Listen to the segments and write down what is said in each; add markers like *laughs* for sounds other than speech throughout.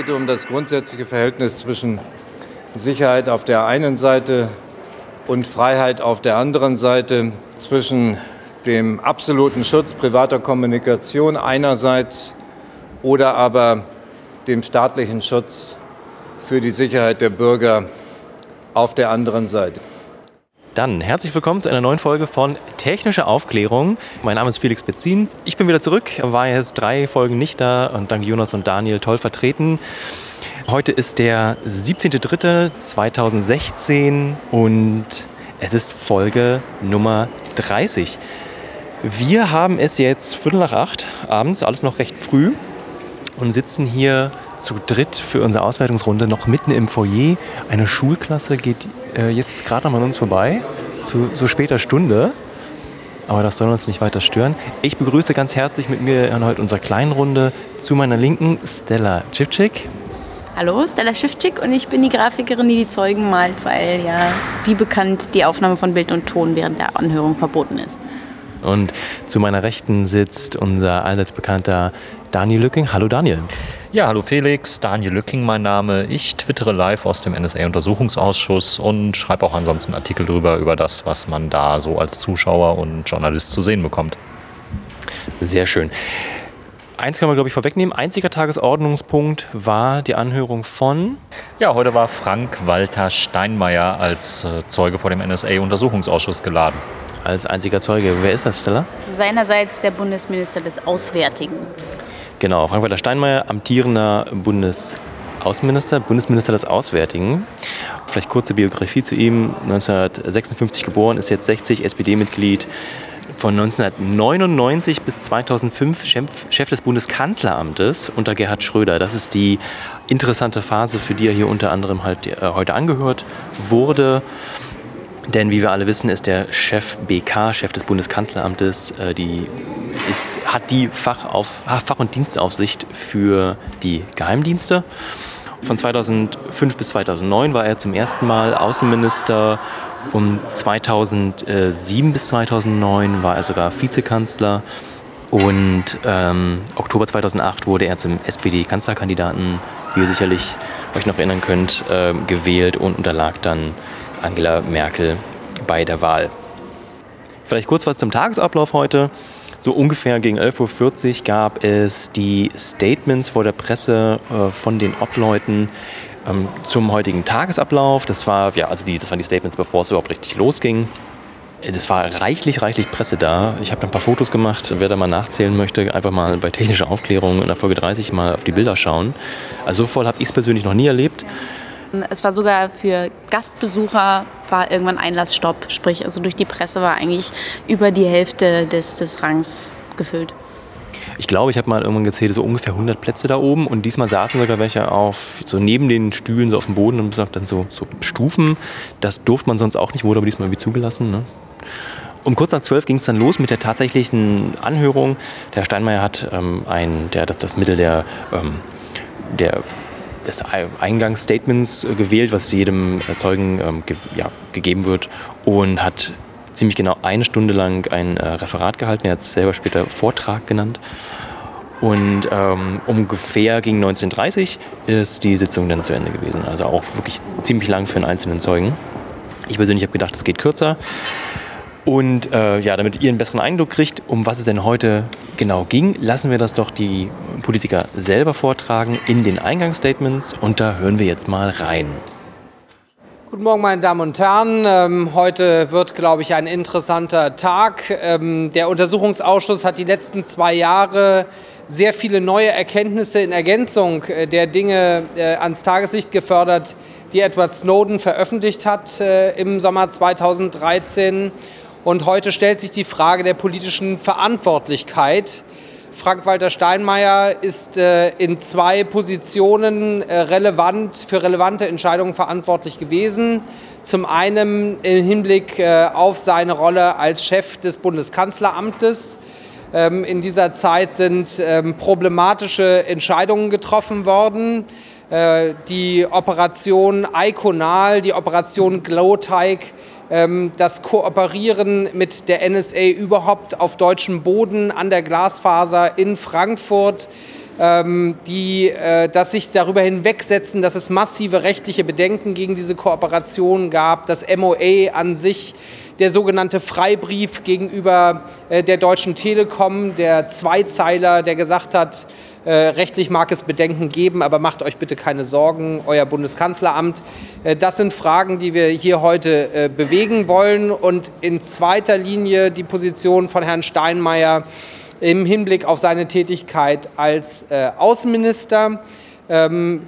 Es geht um das grundsätzliche Verhältnis zwischen Sicherheit auf der einen Seite und Freiheit auf der anderen Seite, zwischen dem absoluten Schutz privater Kommunikation einerseits oder aber dem staatlichen Schutz für die Sicherheit der Bürger auf der anderen Seite. Dann herzlich willkommen zu einer neuen Folge von Technische Aufklärung. Mein Name ist Felix Betzin. Ich bin wieder zurück, war jetzt drei Folgen nicht da und dank Jonas und Daniel toll vertreten. Heute ist der 17.03.2016 und es ist Folge Nummer 30. Wir haben es jetzt Viertel nach acht abends, alles noch recht früh und sitzen hier zu dritt für unsere Auswertungsrunde noch mitten im Foyer. Eine Schulklasse geht äh, jetzt gerade noch an uns vorbei, zu so später Stunde. Aber das soll uns nicht weiter stören. Ich begrüße ganz herzlich mit mir in heute unserer kleinen Runde zu meiner Linken Stella Chipchik. Hallo, Stella Schiffczyk und ich bin die Grafikerin, die die Zeugen malt, weil ja, wie bekannt, die Aufnahme von Bild und Ton während der Anhörung verboten ist. Und zu meiner Rechten sitzt unser allseits bekannter Daniel Lücking. Hallo Daniel. Ja, hallo Felix, Daniel Lücking mein Name. Ich twittere live aus dem NSA-Untersuchungsausschuss und schreibe auch ansonsten Artikel drüber, über das, was man da so als Zuschauer und Journalist zu sehen bekommt. Sehr schön. Eins können wir, glaube ich, vorwegnehmen. Einziger Tagesordnungspunkt war die Anhörung von. Ja, heute war Frank Walter Steinmeier als äh, Zeuge vor dem NSA-Untersuchungsausschuss geladen. Als einziger Zeuge. Wer ist das, Stella? Seinerseits der Bundesminister des Auswärtigen. Genau, Frank-Walter Steinmeier, amtierender Bundesaußenminister, Bundesminister des Auswärtigen. Vielleicht kurze Biografie zu ihm. 1956 geboren, ist jetzt 60, SPD-Mitglied. Von 1999 bis 2005 Chef des Bundeskanzleramtes unter Gerhard Schröder. Das ist die interessante Phase, für die er hier unter anderem halt äh, heute angehört wurde. Denn wie wir alle wissen, ist der Chef BK, Chef des Bundeskanzleramtes, äh, die ist, hat die Fachauf, Fach- und Dienstaufsicht für die Geheimdienste. Von 2005 bis 2009 war er zum ersten Mal Außenminister. Um 2007 bis 2009 war er sogar Vizekanzler. Und ähm, Oktober 2008 wurde er zum SPD-Kanzlerkandidaten, wie ihr sicherlich euch noch erinnern könnt, äh, gewählt und unterlag dann Angela Merkel bei der Wahl. Vielleicht kurz was zum Tagesablauf heute. So ungefähr gegen 11.40 Uhr gab es die Statements vor der Presse äh, von den Obleuten ähm, zum heutigen Tagesablauf. Das, war, ja, also die, das waren die Statements, bevor es überhaupt richtig losging. Es war reichlich, reichlich Presse da. Ich habe ein paar Fotos gemacht. Wer da mal nachzählen möchte, einfach mal bei technischer Aufklärung in der Folge 30 mal auf die Bilder schauen. Also so voll habe ich es persönlich noch nie erlebt. Es war sogar für Gastbesucher war irgendwann Einlassstopp, sprich also durch die Presse war eigentlich über die Hälfte des, des Rangs gefüllt. Ich glaube, ich habe mal irgendwann gezählt, so ungefähr 100 Plätze da oben und diesmal saßen sogar welche auf, so neben den Stühlen, so auf dem Boden und dann so, so Stufen. Das durfte man sonst auch nicht, wurde aber diesmal irgendwie zugelassen. Ne? Um kurz nach zwölf ging es dann los mit der tatsächlichen Anhörung. Der Steinmeier hat ähm, ein, der, das, das Mittel der, ähm, der des Eingangsstatements äh, gewählt, was jedem äh, Zeugen ähm, ge ja, gegeben wird und hat ziemlich genau eine Stunde lang ein äh, Referat gehalten. Er hat es selber später Vortrag genannt. Und ähm, ungefähr gegen 19.30 ist die Sitzung dann zu Ende gewesen. Also auch wirklich ziemlich lang für einen einzelnen Zeugen. Ich persönlich habe gedacht, es geht kürzer. Und äh, ja, damit ihr einen besseren Eindruck kriegt, um was es denn heute genau ging, lassen wir das doch die Politiker selber vortragen in den Eingangsstatements und da hören wir jetzt mal rein. Guten Morgen, meine Damen und Herren. Ähm, heute wird, glaube ich, ein interessanter Tag. Ähm, der Untersuchungsausschuss hat die letzten zwei Jahre sehr viele neue Erkenntnisse in Ergänzung äh, der Dinge äh, ans Tageslicht gefördert, die Edward Snowden veröffentlicht hat äh, im Sommer 2013. Und heute stellt sich die Frage der politischen Verantwortlichkeit. Frank-Walter Steinmeier ist äh, in zwei Positionen äh, relevant, für relevante Entscheidungen verantwortlich gewesen. Zum einen im Hinblick äh, auf seine Rolle als Chef des Bundeskanzleramtes. Ähm, in dieser Zeit sind ähm, problematische Entscheidungen getroffen worden. Äh, die Operation Iconal, die Operation Glowteig das Kooperieren mit der NSA überhaupt auf deutschem Boden an der Glasfaser in Frankfurt, ähm, die äh, das sich darüber hinwegsetzen, dass es massive rechtliche Bedenken gegen diese Kooperation gab, das MOA an sich der sogenannte Freibrief gegenüber äh, der Deutschen Telekom, der Zweizeiler, der gesagt hat, äh, rechtlich mag es Bedenken geben, aber macht euch bitte keine Sorgen, euer Bundeskanzleramt. Äh, das sind Fragen, die wir hier heute äh, bewegen wollen und in zweiter Linie die Position von Herrn Steinmeier im Hinblick auf seine Tätigkeit als äh, Außenminister. Ähm,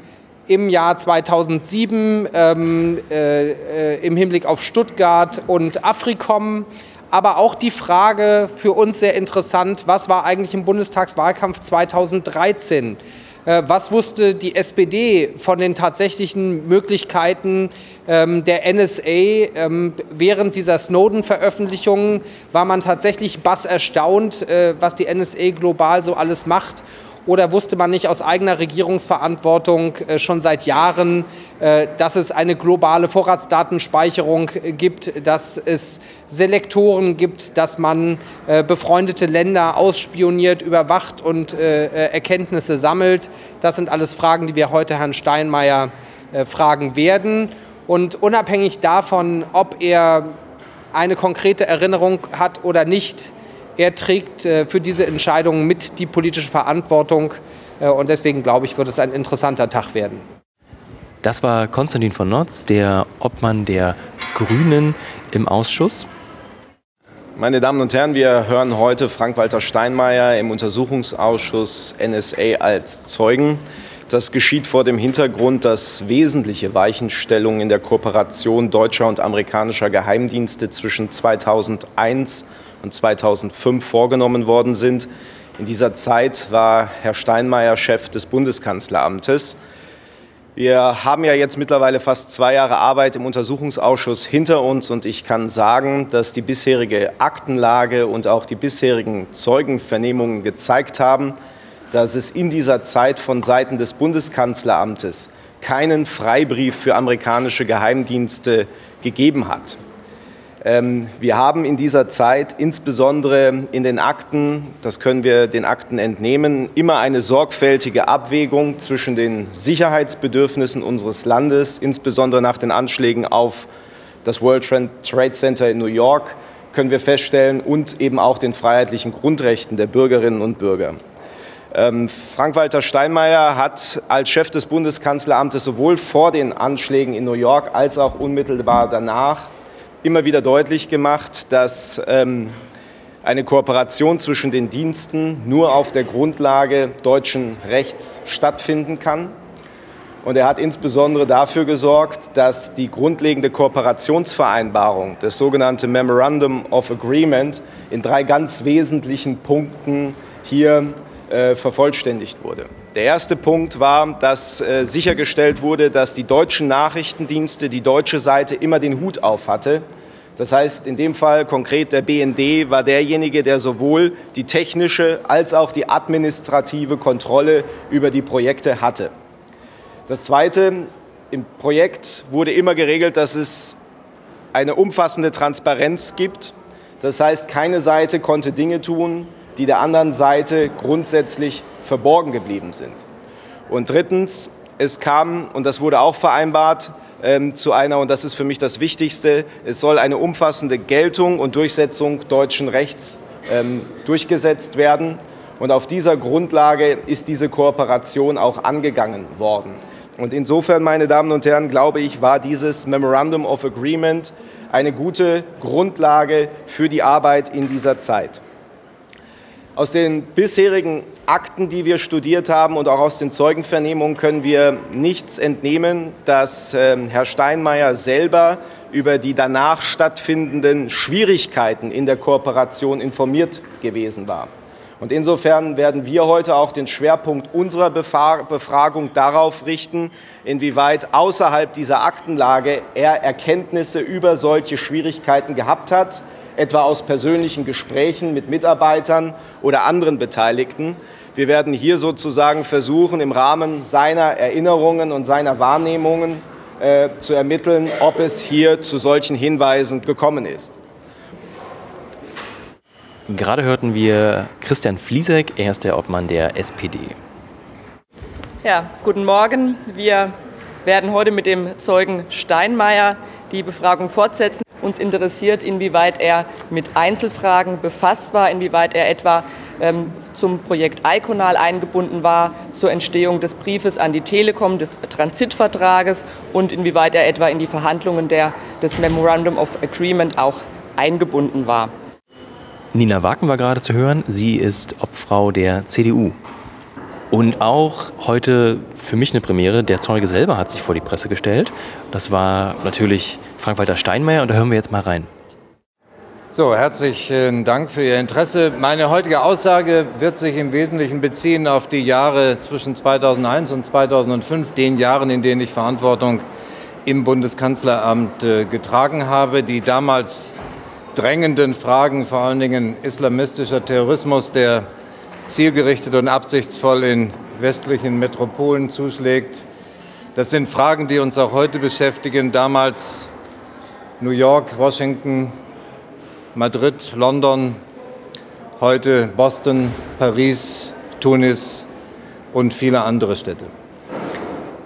im Jahr 2007 ähm, äh, äh, im Hinblick auf Stuttgart und Afrikom aber auch die Frage für uns sehr interessant, was war eigentlich im Bundestagswahlkampf 2013? Äh, was wusste die SPD von den tatsächlichen Möglichkeiten ähm, der NSA? Ähm, während dieser Snowden-Veröffentlichungen war man tatsächlich bass erstaunt, äh, was die NSA global so alles macht. Oder wusste man nicht aus eigener Regierungsverantwortung äh, schon seit Jahren, äh, dass es eine globale Vorratsdatenspeicherung äh, gibt, dass es Selektoren gibt, dass man befreundete Länder ausspioniert, überwacht und Erkenntnisse sammelt? Das sind alles Fragen, die wir heute Herrn Steinmeier fragen werden. Und unabhängig davon, ob er eine konkrete Erinnerung hat oder nicht, er trägt äh, für diese Entscheidung mit die politische Verantwortung äh, und deswegen glaube ich, wird es ein interessanter Tag werden. Das war Konstantin von Notz, der Obmann der Grünen im Ausschuss. Meine Damen und Herren, wir hören heute Frank-Walter Steinmeier im Untersuchungsausschuss NSA als Zeugen. Das geschieht vor dem Hintergrund, dass wesentliche Weichenstellungen in der Kooperation deutscher und amerikanischer Geheimdienste zwischen 2001 und 2005 vorgenommen worden sind. In dieser Zeit war Herr Steinmeier Chef des Bundeskanzleramtes. Wir haben ja jetzt mittlerweile fast zwei Jahre Arbeit im Untersuchungsausschuss hinter uns und ich kann sagen, dass die bisherige Aktenlage und auch die bisherigen Zeugenvernehmungen gezeigt haben, dass es in dieser Zeit von Seiten des Bundeskanzleramtes keinen Freibrief für amerikanische Geheimdienste gegeben hat. Ähm, wir haben in dieser Zeit insbesondere in den Akten, das können wir den Akten entnehmen, immer eine sorgfältige Abwägung zwischen den Sicherheitsbedürfnissen unseres Landes, insbesondere nach den Anschlägen auf das World Trade Center in New York, können wir feststellen, und eben auch den freiheitlichen Grundrechten der Bürgerinnen und Bürger. Ähm, Frank-Walter Steinmeier hat als Chef des Bundeskanzleramtes sowohl vor den Anschlägen in New York als auch unmittelbar danach immer wieder deutlich gemacht, dass ähm, eine Kooperation zwischen den Diensten nur auf der Grundlage deutschen Rechts stattfinden kann. Und er hat insbesondere dafür gesorgt, dass die grundlegende Kooperationsvereinbarung, das sogenannte Memorandum of Agreement, in drei ganz wesentlichen Punkten hier äh, vervollständigt wurde. Der erste Punkt war, dass äh, sichergestellt wurde, dass die deutschen Nachrichtendienste, die deutsche Seite immer den Hut auf hatte. Das heißt, in dem Fall konkret der BND war derjenige, der sowohl die technische als auch die administrative Kontrolle über die Projekte hatte. Das Zweite, im Projekt wurde immer geregelt, dass es eine umfassende Transparenz gibt. Das heißt, keine Seite konnte Dinge tun, die der anderen Seite grundsätzlich verborgen geblieben sind. Und drittens, es kam, und das wurde auch vereinbart, ähm, zu einer, und das ist für mich das Wichtigste, es soll eine umfassende Geltung und Durchsetzung deutschen Rechts ähm, durchgesetzt werden. Und auf dieser Grundlage ist diese Kooperation auch angegangen worden. Und insofern, meine Damen und Herren, glaube ich, war dieses Memorandum of Agreement eine gute Grundlage für die Arbeit in dieser Zeit. Aus den bisherigen Akten, die wir studiert haben und auch aus den Zeugenvernehmungen können wir nichts entnehmen, dass äh, Herr Steinmeier selber über die danach stattfindenden Schwierigkeiten in der Kooperation informiert gewesen war. Und insofern werden wir heute auch den Schwerpunkt unserer Befragung darauf richten, inwieweit außerhalb dieser Aktenlage er Erkenntnisse über solche Schwierigkeiten gehabt hat, etwa aus persönlichen Gesprächen mit Mitarbeitern oder anderen Beteiligten. Wir werden hier sozusagen versuchen, im Rahmen seiner Erinnerungen und seiner Wahrnehmungen äh, zu ermitteln, ob es hier zu solchen Hinweisen gekommen ist. Gerade hörten wir Christian Fliesek, er ist der Obmann der SPD. Ja, guten Morgen. Wir werden heute mit dem Zeugen Steinmeier die Befragung fortsetzen. Uns interessiert, inwieweit er mit Einzelfragen befasst war, inwieweit er etwa ähm, zum Projekt Iconal eingebunden war, zur Entstehung des Briefes an die Telekom, des Transitvertrages und inwieweit er etwa in die Verhandlungen der, des Memorandum of Agreement auch eingebunden war. Nina Waken war gerade zu hören. Sie ist Obfrau der CDU. Und auch heute für mich eine Premiere. Der Zeuge selber hat sich vor die Presse gestellt. Das war natürlich Frank-Walter Steinmeier und da hören wir jetzt mal rein. So, herzlichen Dank für Ihr Interesse. Meine heutige Aussage wird sich im Wesentlichen beziehen auf die Jahre zwischen 2001 und 2005, den Jahren, in denen ich Verantwortung im Bundeskanzleramt äh, getragen habe. Die damals drängenden Fragen, vor allen Dingen islamistischer Terrorismus, der zielgerichtet und absichtsvoll in westlichen Metropolen zuschlägt. Das sind Fragen, die uns auch heute beschäftigen. Damals New York, Washington, Madrid, London, heute Boston, Paris, Tunis und viele andere Städte.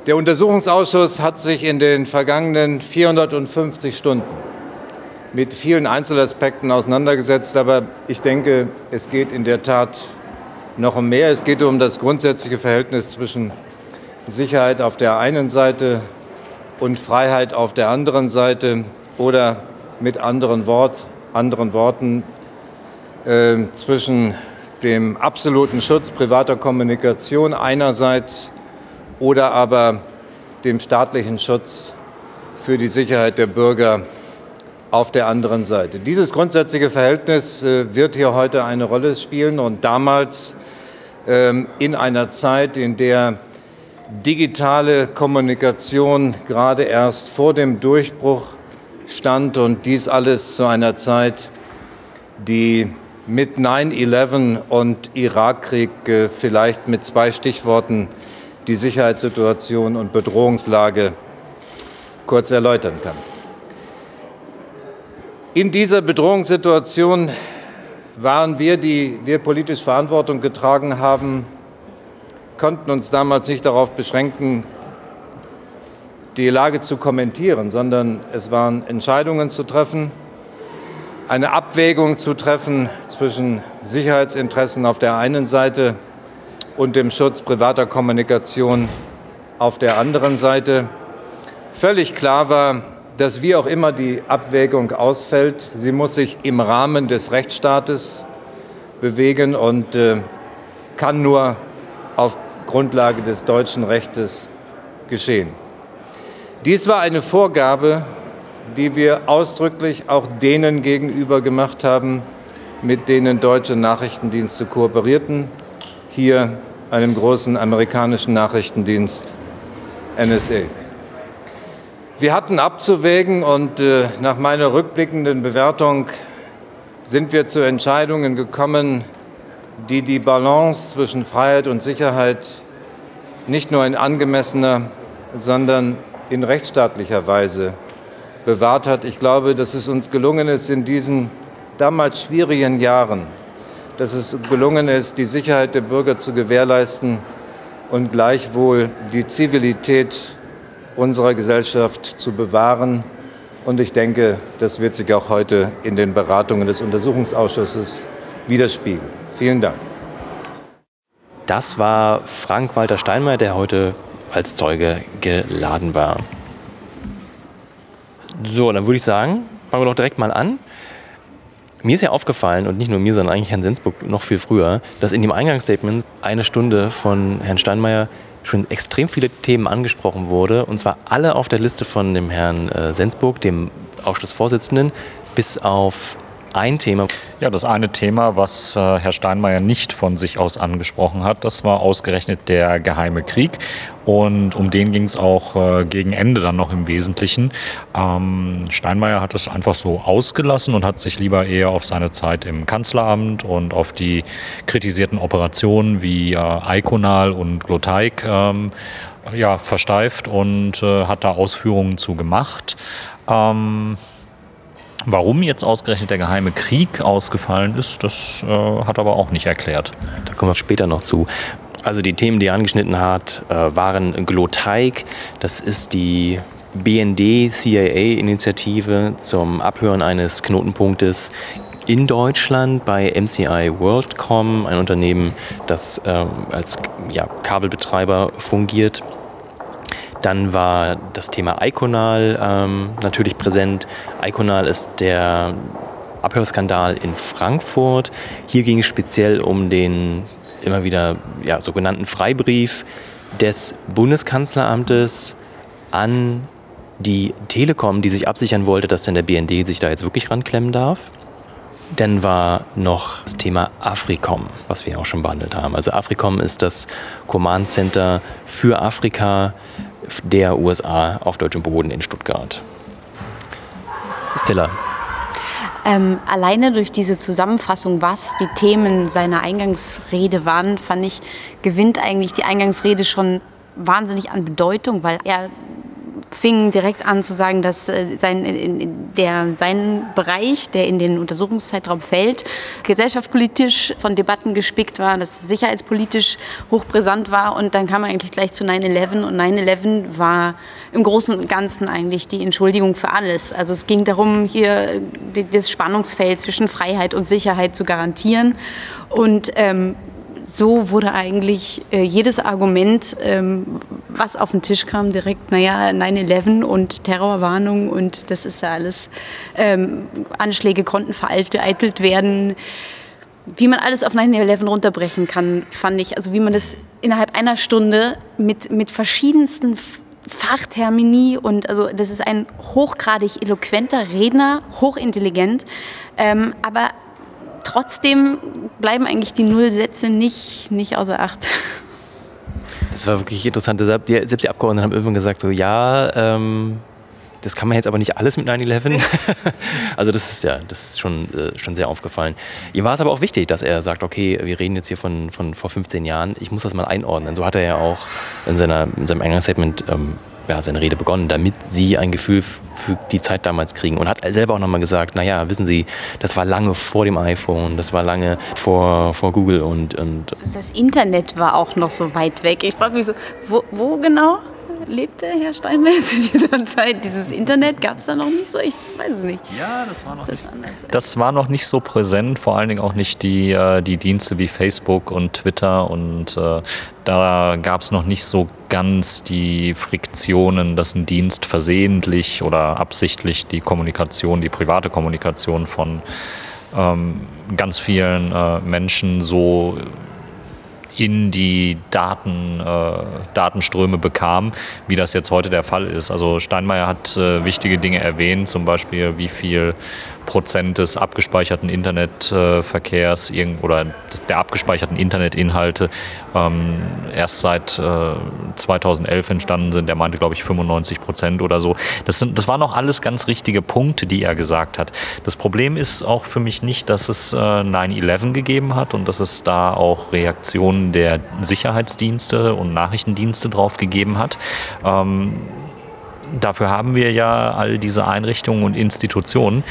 Der Untersuchungsausschuss hat sich in den vergangenen 450 Stunden mit vielen Einzelaspekten auseinandergesetzt, aber ich denke, es geht in der Tat noch um mehr. Es geht um das grundsätzliche Verhältnis zwischen Sicherheit auf der einen Seite und Freiheit auf der anderen Seite oder mit anderen, Wort, anderen Worten äh, zwischen dem absoluten Schutz privater Kommunikation einerseits oder aber dem staatlichen Schutz für die Sicherheit der Bürger auf der anderen Seite. Dieses grundsätzliche Verhältnis äh, wird hier heute eine Rolle spielen und damals in einer Zeit, in der digitale Kommunikation gerade erst vor dem Durchbruch stand und dies alles zu einer Zeit, die mit 9-11 und Irakkrieg äh, vielleicht mit zwei Stichworten die Sicherheitssituation und Bedrohungslage kurz erläutern kann. In dieser Bedrohungssituation waren wir, die wir politisch Verantwortung getragen haben, konnten uns damals nicht darauf beschränken, die Lage zu kommentieren, sondern es waren Entscheidungen zu treffen, eine Abwägung zu treffen zwischen Sicherheitsinteressen auf der einen Seite und dem Schutz privater Kommunikation auf der anderen Seite. Völlig klar war, dass wie auch immer die Abwägung ausfällt, sie muss sich im Rahmen des Rechtsstaates bewegen und äh, kann nur auf Grundlage des deutschen Rechtes geschehen. Dies war eine Vorgabe, die wir ausdrücklich auch denen gegenüber gemacht haben, mit denen deutsche Nachrichtendienste kooperierten, hier einem großen amerikanischen Nachrichtendienst NSA. Wir hatten abzuwägen und äh, nach meiner rückblickenden Bewertung sind wir zu Entscheidungen gekommen, die die Balance zwischen Freiheit und Sicherheit nicht nur in angemessener, sondern in rechtsstaatlicher Weise bewahrt hat. Ich glaube, dass es uns gelungen ist, in diesen damals schwierigen Jahren, dass es gelungen ist, die Sicherheit der Bürger zu gewährleisten und gleichwohl die Zivilität unserer Gesellschaft zu bewahren. Und ich denke, das wird sich auch heute in den Beratungen des Untersuchungsausschusses widerspiegeln. Vielen Dank. Das war Frank-Walter Steinmeier, der heute als Zeuge geladen war. So, dann würde ich sagen, fangen wir doch direkt mal an. Mir ist ja aufgefallen, und nicht nur mir, sondern eigentlich Herrn Sensburg noch viel früher, dass in dem Eingangsstatement eine Stunde von Herrn Steinmeier schon extrem viele Themen angesprochen wurde, und zwar alle auf der Liste von dem Herrn äh, Sensburg, dem Ausschussvorsitzenden, bis auf ein Thema. Ja, das eine Thema, was äh, Herr Steinmeier nicht von sich aus angesprochen hat, das war ausgerechnet der geheime Krieg. Und um den ging es auch äh, gegen Ende dann noch im Wesentlichen. Ähm, Steinmeier hat es einfach so ausgelassen und hat sich lieber eher auf seine Zeit im Kanzleramt und auf die kritisierten Operationen wie äh, Iconal und Gloteik ähm, ja, versteift und äh, hat da Ausführungen zu gemacht. Ähm, Warum jetzt ausgerechnet der geheime Krieg ausgefallen ist, das äh, hat aber auch nicht erklärt. Da kommen wir später noch zu. Also die Themen, die er angeschnitten hat, äh, waren Gloteig. Das ist die BND-CIA-Initiative zum Abhören eines Knotenpunktes in Deutschland bei MCI WorldCom, ein Unternehmen, das äh, als ja, Kabelbetreiber fungiert. Dann war das Thema Iconal ähm, natürlich präsent. Iconal ist der Abhörskandal in Frankfurt. Hier ging es speziell um den immer wieder ja, sogenannten Freibrief des Bundeskanzleramtes an die Telekom, die sich absichern wollte, dass denn der BND sich da jetzt wirklich ranklemmen darf. Dann war noch das Thema Africom, was wir auch schon behandelt haben. Also Africom ist das Command Center für Afrika der USA auf deutschem Boden in Stuttgart. Stella. Ähm, alleine durch diese Zusammenfassung, was die Themen seiner Eingangsrede waren, fand ich, gewinnt eigentlich die Eingangsrede schon wahnsinnig an Bedeutung, weil er fing direkt an zu sagen, dass äh, sein, der, sein Bereich, der in den Untersuchungszeitraum fällt, gesellschaftspolitisch von Debatten gespickt war, dass sicherheitspolitisch hochbrisant war. Und dann kam er eigentlich gleich zu 9-11. Und 9-11 war im Großen und Ganzen eigentlich die Entschuldigung für alles. Also es ging darum, hier das Spannungsfeld zwischen Freiheit und Sicherheit zu garantieren. Und ähm, so wurde eigentlich äh, jedes Argument, ähm, was auf den Tisch kam, direkt, naja, 9-11 und Terrorwarnung und das ist ja alles, ähm, Anschläge konnten vereitelt werden. Wie man alles auf 9-11 runterbrechen kann, fand ich, also wie man das innerhalb einer Stunde mit, mit verschiedensten Fachtermini und also das ist ein hochgradig eloquenter Redner, hochintelligent, ähm, aber trotzdem bleiben eigentlich die Nullsätze nicht, nicht außer Acht. Das war wirklich interessant. Selbst die Abgeordneten haben irgendwann gesagt, so ja, ähm, das kann man jetzt aber nicht alles mit 9-11. *laughs* also das ist ja, das ist schon, äh, schon sehr aufgefallen. Ihm war es aber auch wichtig, dass er sagt, okay, wir reden jetzt hier von, von vor 15 Jahren, ich muss das mal einordnen. So hat er ja auch in, seiner, in seinem Eingangsstatement ähm, ja, seine Rede begonnen, damit sie ein Gefühl für die Zeit damals kriegen. Und hat selber auch nochmal gesagt, naja, wissen Sie, das war lange vor dem iPhone, das war lange vor, vor Google und, und... Das Internet war auch noch so weit weg. Ich frage mich so, wo, wo genau? Lebte Herr Steinmeier *laughs* zu dieser Zeit? Dieses Internet gab es da noch nicht so? Ich weiß es nicht. Ja, das war noch, das nicht, das war noch nicht so präsent, vor allen Dingen auch nicht die, äh, die Dienste wie Facebook und Twitter und äh, da gab es noch nicht so ganz die Friktionen, dass ein Dienst versehentlich oder absichtlich die Kommunikation, die private Kommunikation von ähm, ganz vielen äh, Menschen so in die Daten, äh, Datenströme bekam, wie das jetzt heute der Fall ist. Also Steinmeier hat äh, wichtige Dinge erwähnt, zum Beispiel wie viel Prozent des abgespeicherten Internetverkehrs oder der abgespeicherten Internetinhalte ähm, erst seit äh, 2011 entstanden sind. Er meinte, glaube ich, 95 Prozent oder so. Das, sind, das waren auch alles ganz richtige Punkte, die er gesagt hat. Das Problem ist auch für mich nicht, dass es äh, 9-11 gegeben hat und dass es da auch Reaktionen der Sicherheitsdienste und Nachrichtendienste drauf gegeben hat. Ähm, dafür haben wir ja all diese Einrichtungen und Institutionen.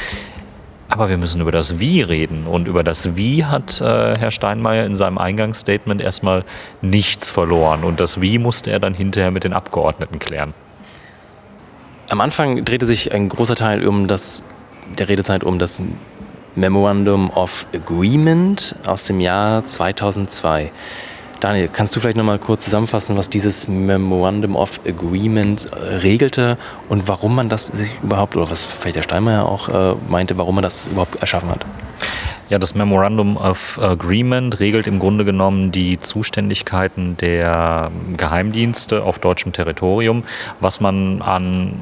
Aber wir müssen über das Wie reden. Und über das Wie hat äh, Herr Steinmeier in seinem Eingangsstatement erstmal nichts verloren. Und das Wie musste er dann hinterher mit den Abgeordneten klären. Am Anfang drehte sich ein großer Teil um das, der Redezeit um das Memorandum of Agreement aus dem Jahr 2002. Daniel, kannst du vielleicht noch mal kurz zusammenfassen, was dieses Memorandum of Agreement äh, regelte und warum man das sich überhaupt, oder was vielleicht der Steinmeier auch äh, meinte, warum man das überhaupt erschaffen hat? Ja, das Memorandum of Agreement regelt im Grunde genommen die Zuständigkeiten der Geheimdienste auf deutschem Territorium, was man an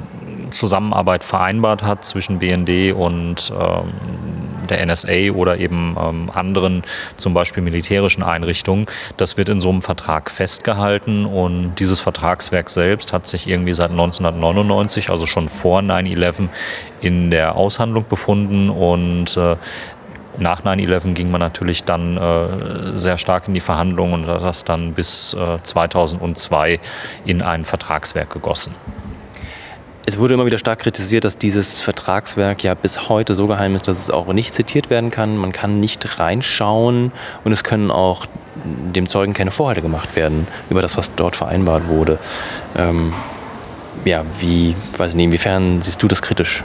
Zusammenarbeit vereinbart hat zwischen BND und ähm, der NSA oder eben ähm, anderen, zum Beispiel militärischen Einrichtungen. Das wird in so einem Vertrag festgehalten und dieses Vertragswerk selbst hat sich irgendwie seit 1999, also schon vor 9-11, in der Aushandlung befunden und äh, nach 9-11 ging man natürlich dann äh, sehr stark in die Verhandlungen und hat das dann bis äh, 2002 in ein Vertragswerk gegossen. Es wurde immer wieder stark kritisiert, dass dieses Vertragswerk ja bis heute so geheim ist, dass es auch nicht zitiert werden kann. Man kann nicht reinschauen und es können auch dem Zeugen keine Vorhalte gemacht werden über das, was dort vereinbart wurde. Ähm, ja, wie, weiß nicht, inwiefern siehst du das kritisch?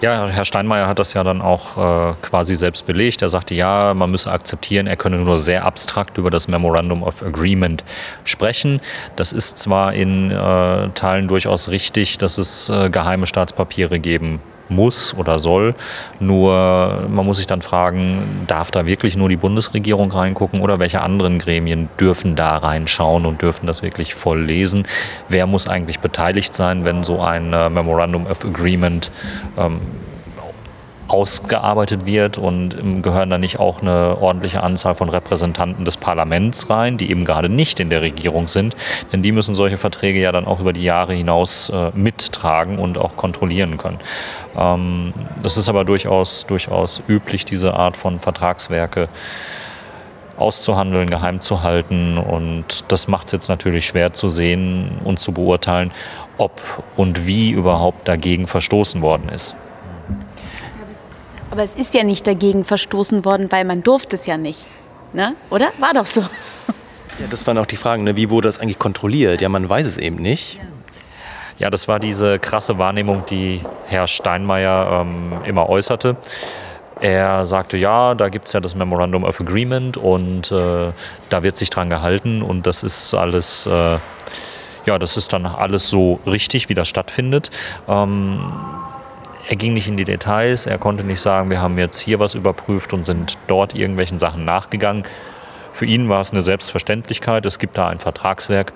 Ja, Herr Steinmeier hat das ja dann auch äh, quasi selbst belegt. Er sagte, ja, man müsse akzeptieren, er könne nur sehr abstrakt über das Memorandum of Agreement sprechen. Das ist zwar in äh, Teilen durchaus richtig, dass es äh, geheime Staatspapiere geben muss oder soll. Nur man muss sich dann fragen, darf da wirklich nur die Bundesregierung reingucken oder welche anderen Gremien dürfen da reinschauen und dürfen das wirklich voll lesen? Wer muss eigentlich beteiligt sein, wenn so ein äh, Memorandum of Agreement ähm, ausgearbeitet wird und gehören da nicht auch eine ordentliche Anzahl von Repräsentanten des Parlaments rein, die eben gerade nicht in der Regierung sind, denn die müssen solche Verträge ja dann auch über die Jahre hinaus äh, mittragen und auch kontrollieren können. Ähm, das ist aber durchaus, durchaus üblich, diese Art von Vertragswerke auszuhandeln, geheim zu halten und das macht es jetzt natürlich schwer zu sehen und zu beurteilen, ob und wie überhaupt dagegen verstoßen worden ist. Aber es ist ja nicht dagegen verstoßen worden, weil man durfte es ja nicht. Ne? Oder? War doch so. Ja, das waren auch die Fragen. Ne? Wie wurde das eigentlich kontrolliert? Ja, man weiß es eben nicht. Ja, das war diese krasse Wahrnehmung, die Herr Steinmeier ähm, immer äußerte. Er sagte, ja, da gibt es ja das Memorandum of Agreement und äh, da wird sich dran gehalten und das ist alles, äh, ja, das ist dann alles so richtig, wie das stattfindet. Ähm, er ging nicht in die Details, er konnte nicht sagen, wir haben jetzt hier was überprüft und sind dort irgendwelchen Sachen nachgegangen. Für ihn war es eine Selbstverständlichkeit, es gibt da ein Vertragswerk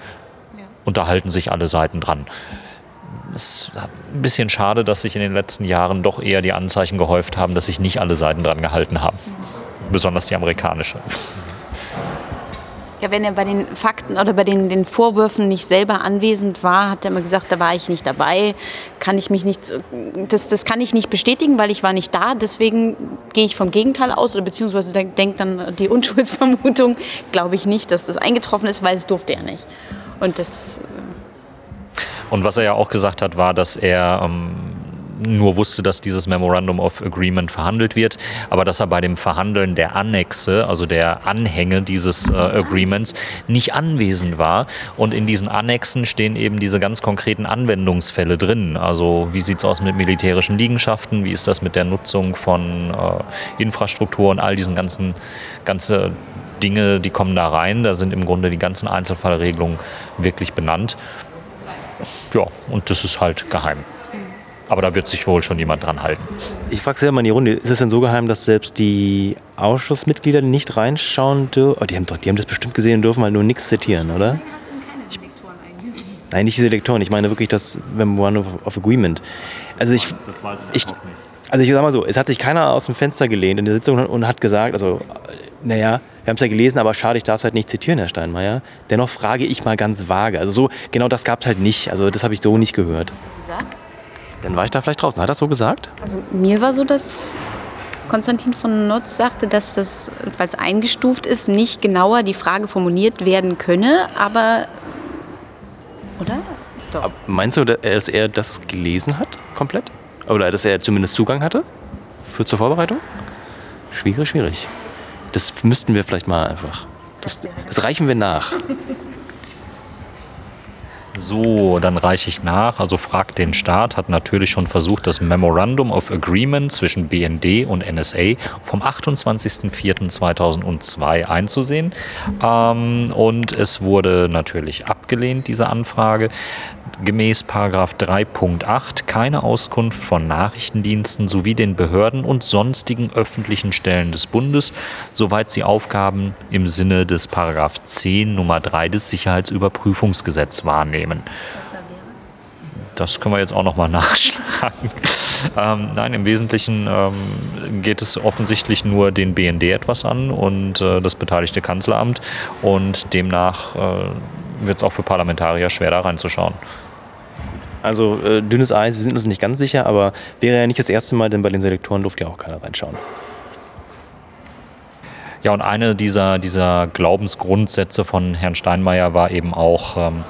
ja. und da halten sich alle Seiten dran. Es ist ein bisschen schade, dass sich in den letzten Jahren doch eher die Anzeichen gehäuft haben, dass sich nicht alle Seiten dran gehalten haben. Mhm. Besonders die amerikanische. Ja, wenn er bei den Fakten oder bei den, den Vorwürfen nicht selber anwesend war, hat er immer gesagt, da war ich nicht dabei, kann ich mich nicht, das, das kann ich nicht bestätigen, weil ich war nicht da. Deswegen gehe ich vom Gegenteil aus oder beziehungsweise denkt dann die Unschuldsvermutung, glaube ich nicht, dass das eingetroffen ist, weil es durfte er nicht. Und das. Äh, Und was er ja auch gesagt hat, war, dass er ähm, nur wusste, dass dieses Memorandum of Agreement verhandelt wird, aber dass er bei dem Verhandeln der Annexe, also der Anhänge dieses äh, Agreements, nicht anwesend war. Und in diesen Annexen stehen eben diese ganz konkreten Anwendungsfälle drin. Also wie sieht es aus mit militärischen Liegenschaften, wie ist das mit der Nutzung von äh, Infrastruktur und all diesen ganzen ganze Dinge, die kommen da rein. Da sind im Grunde die ganzen Einzelfallregelungen wirklich benannt. Ja, und das ist halt geheim. Aber da wird sich wohl schon jemand dran halten. Ich frage selber mal in die Runde, ist es denn so geheim, dass selbst die Ausschussmitglieder nicht reinschauen dürfen? Oh, die, haben doch, die haben das bestimmt gesehen und dürfen halt nur nichts zitieren, oder? Ich, Nein, nicht diese Lektoren. Ich meine wirklich das Memorandum of Agreement. Also ich, das weiß ich, ich auch nicht. Also ich sag mal so, es hat sich keiner aus dem Fenster gelehnt in der Sitzung und hat gesagt, also naja, wir haben es ja gelesen, aber schade, ich darf es halt nicht zitieren, Herr Steinmeier. Dennoch frage ich mal ganz vage. Also so, genau das gab es halt nicht. Also das habe ich so nicht gehört. Gesagt? Dann war ich da vielleicht draußen. Hat er das so gesagt? Also mir war so, dass Konstantin von Notz sagte, dass das, weil es eingestuft ist, nicht genauer die Frage formuliert werden könne, aber oder? Doch. Meinst du, dass er das gelesen hat, komplett? Oder dass er zumindest Zugang hatte für zur Vorbereitung? Schwierig, schwierig. Das müssten wir vielleicht mal einfach. Das, das reichen wir nach. *laughs* So, dann reiche ich nach. Also fragt den Staat, hat natürlich schon versucht, das Memorandum of Agreement zwischen BND und NSA vom 28.04.2002 einzusehen. Ähm, und es wurde natürlich abgelehnt, diese Anfrage gemäß 3.8 keine Auskunft von Nachrichtendiensten sowie den Behörden und sonstigen öffentlichen Stellen des Bundes, soweit sie Aufgaben im Sinne des 10 Nummer 3 des Sicherheitsüberprüfungsgesetzes wahrnehmen. Das können wir jetzt auch nochmal *laughs* nachschlagen. ähm, nein, im Wesentlichen ähm, geht es offensichtlich nur den BND etwas an und äh, das beteiligte Kanzleramt und demnach äh, wird es auch für Parlamentarier schwer da reinzuschauen. Also äh, dünnes Eis, wir sind uns nicht ganz sicher, aber wäre ja nicht das erste Mal, denn bei den Selektoren durfte ja auch keiner reinschauen. Ja, und eine dieser, dieser Glaubensgrundsätze von Herrn Steinmeier war eben auch, ähm,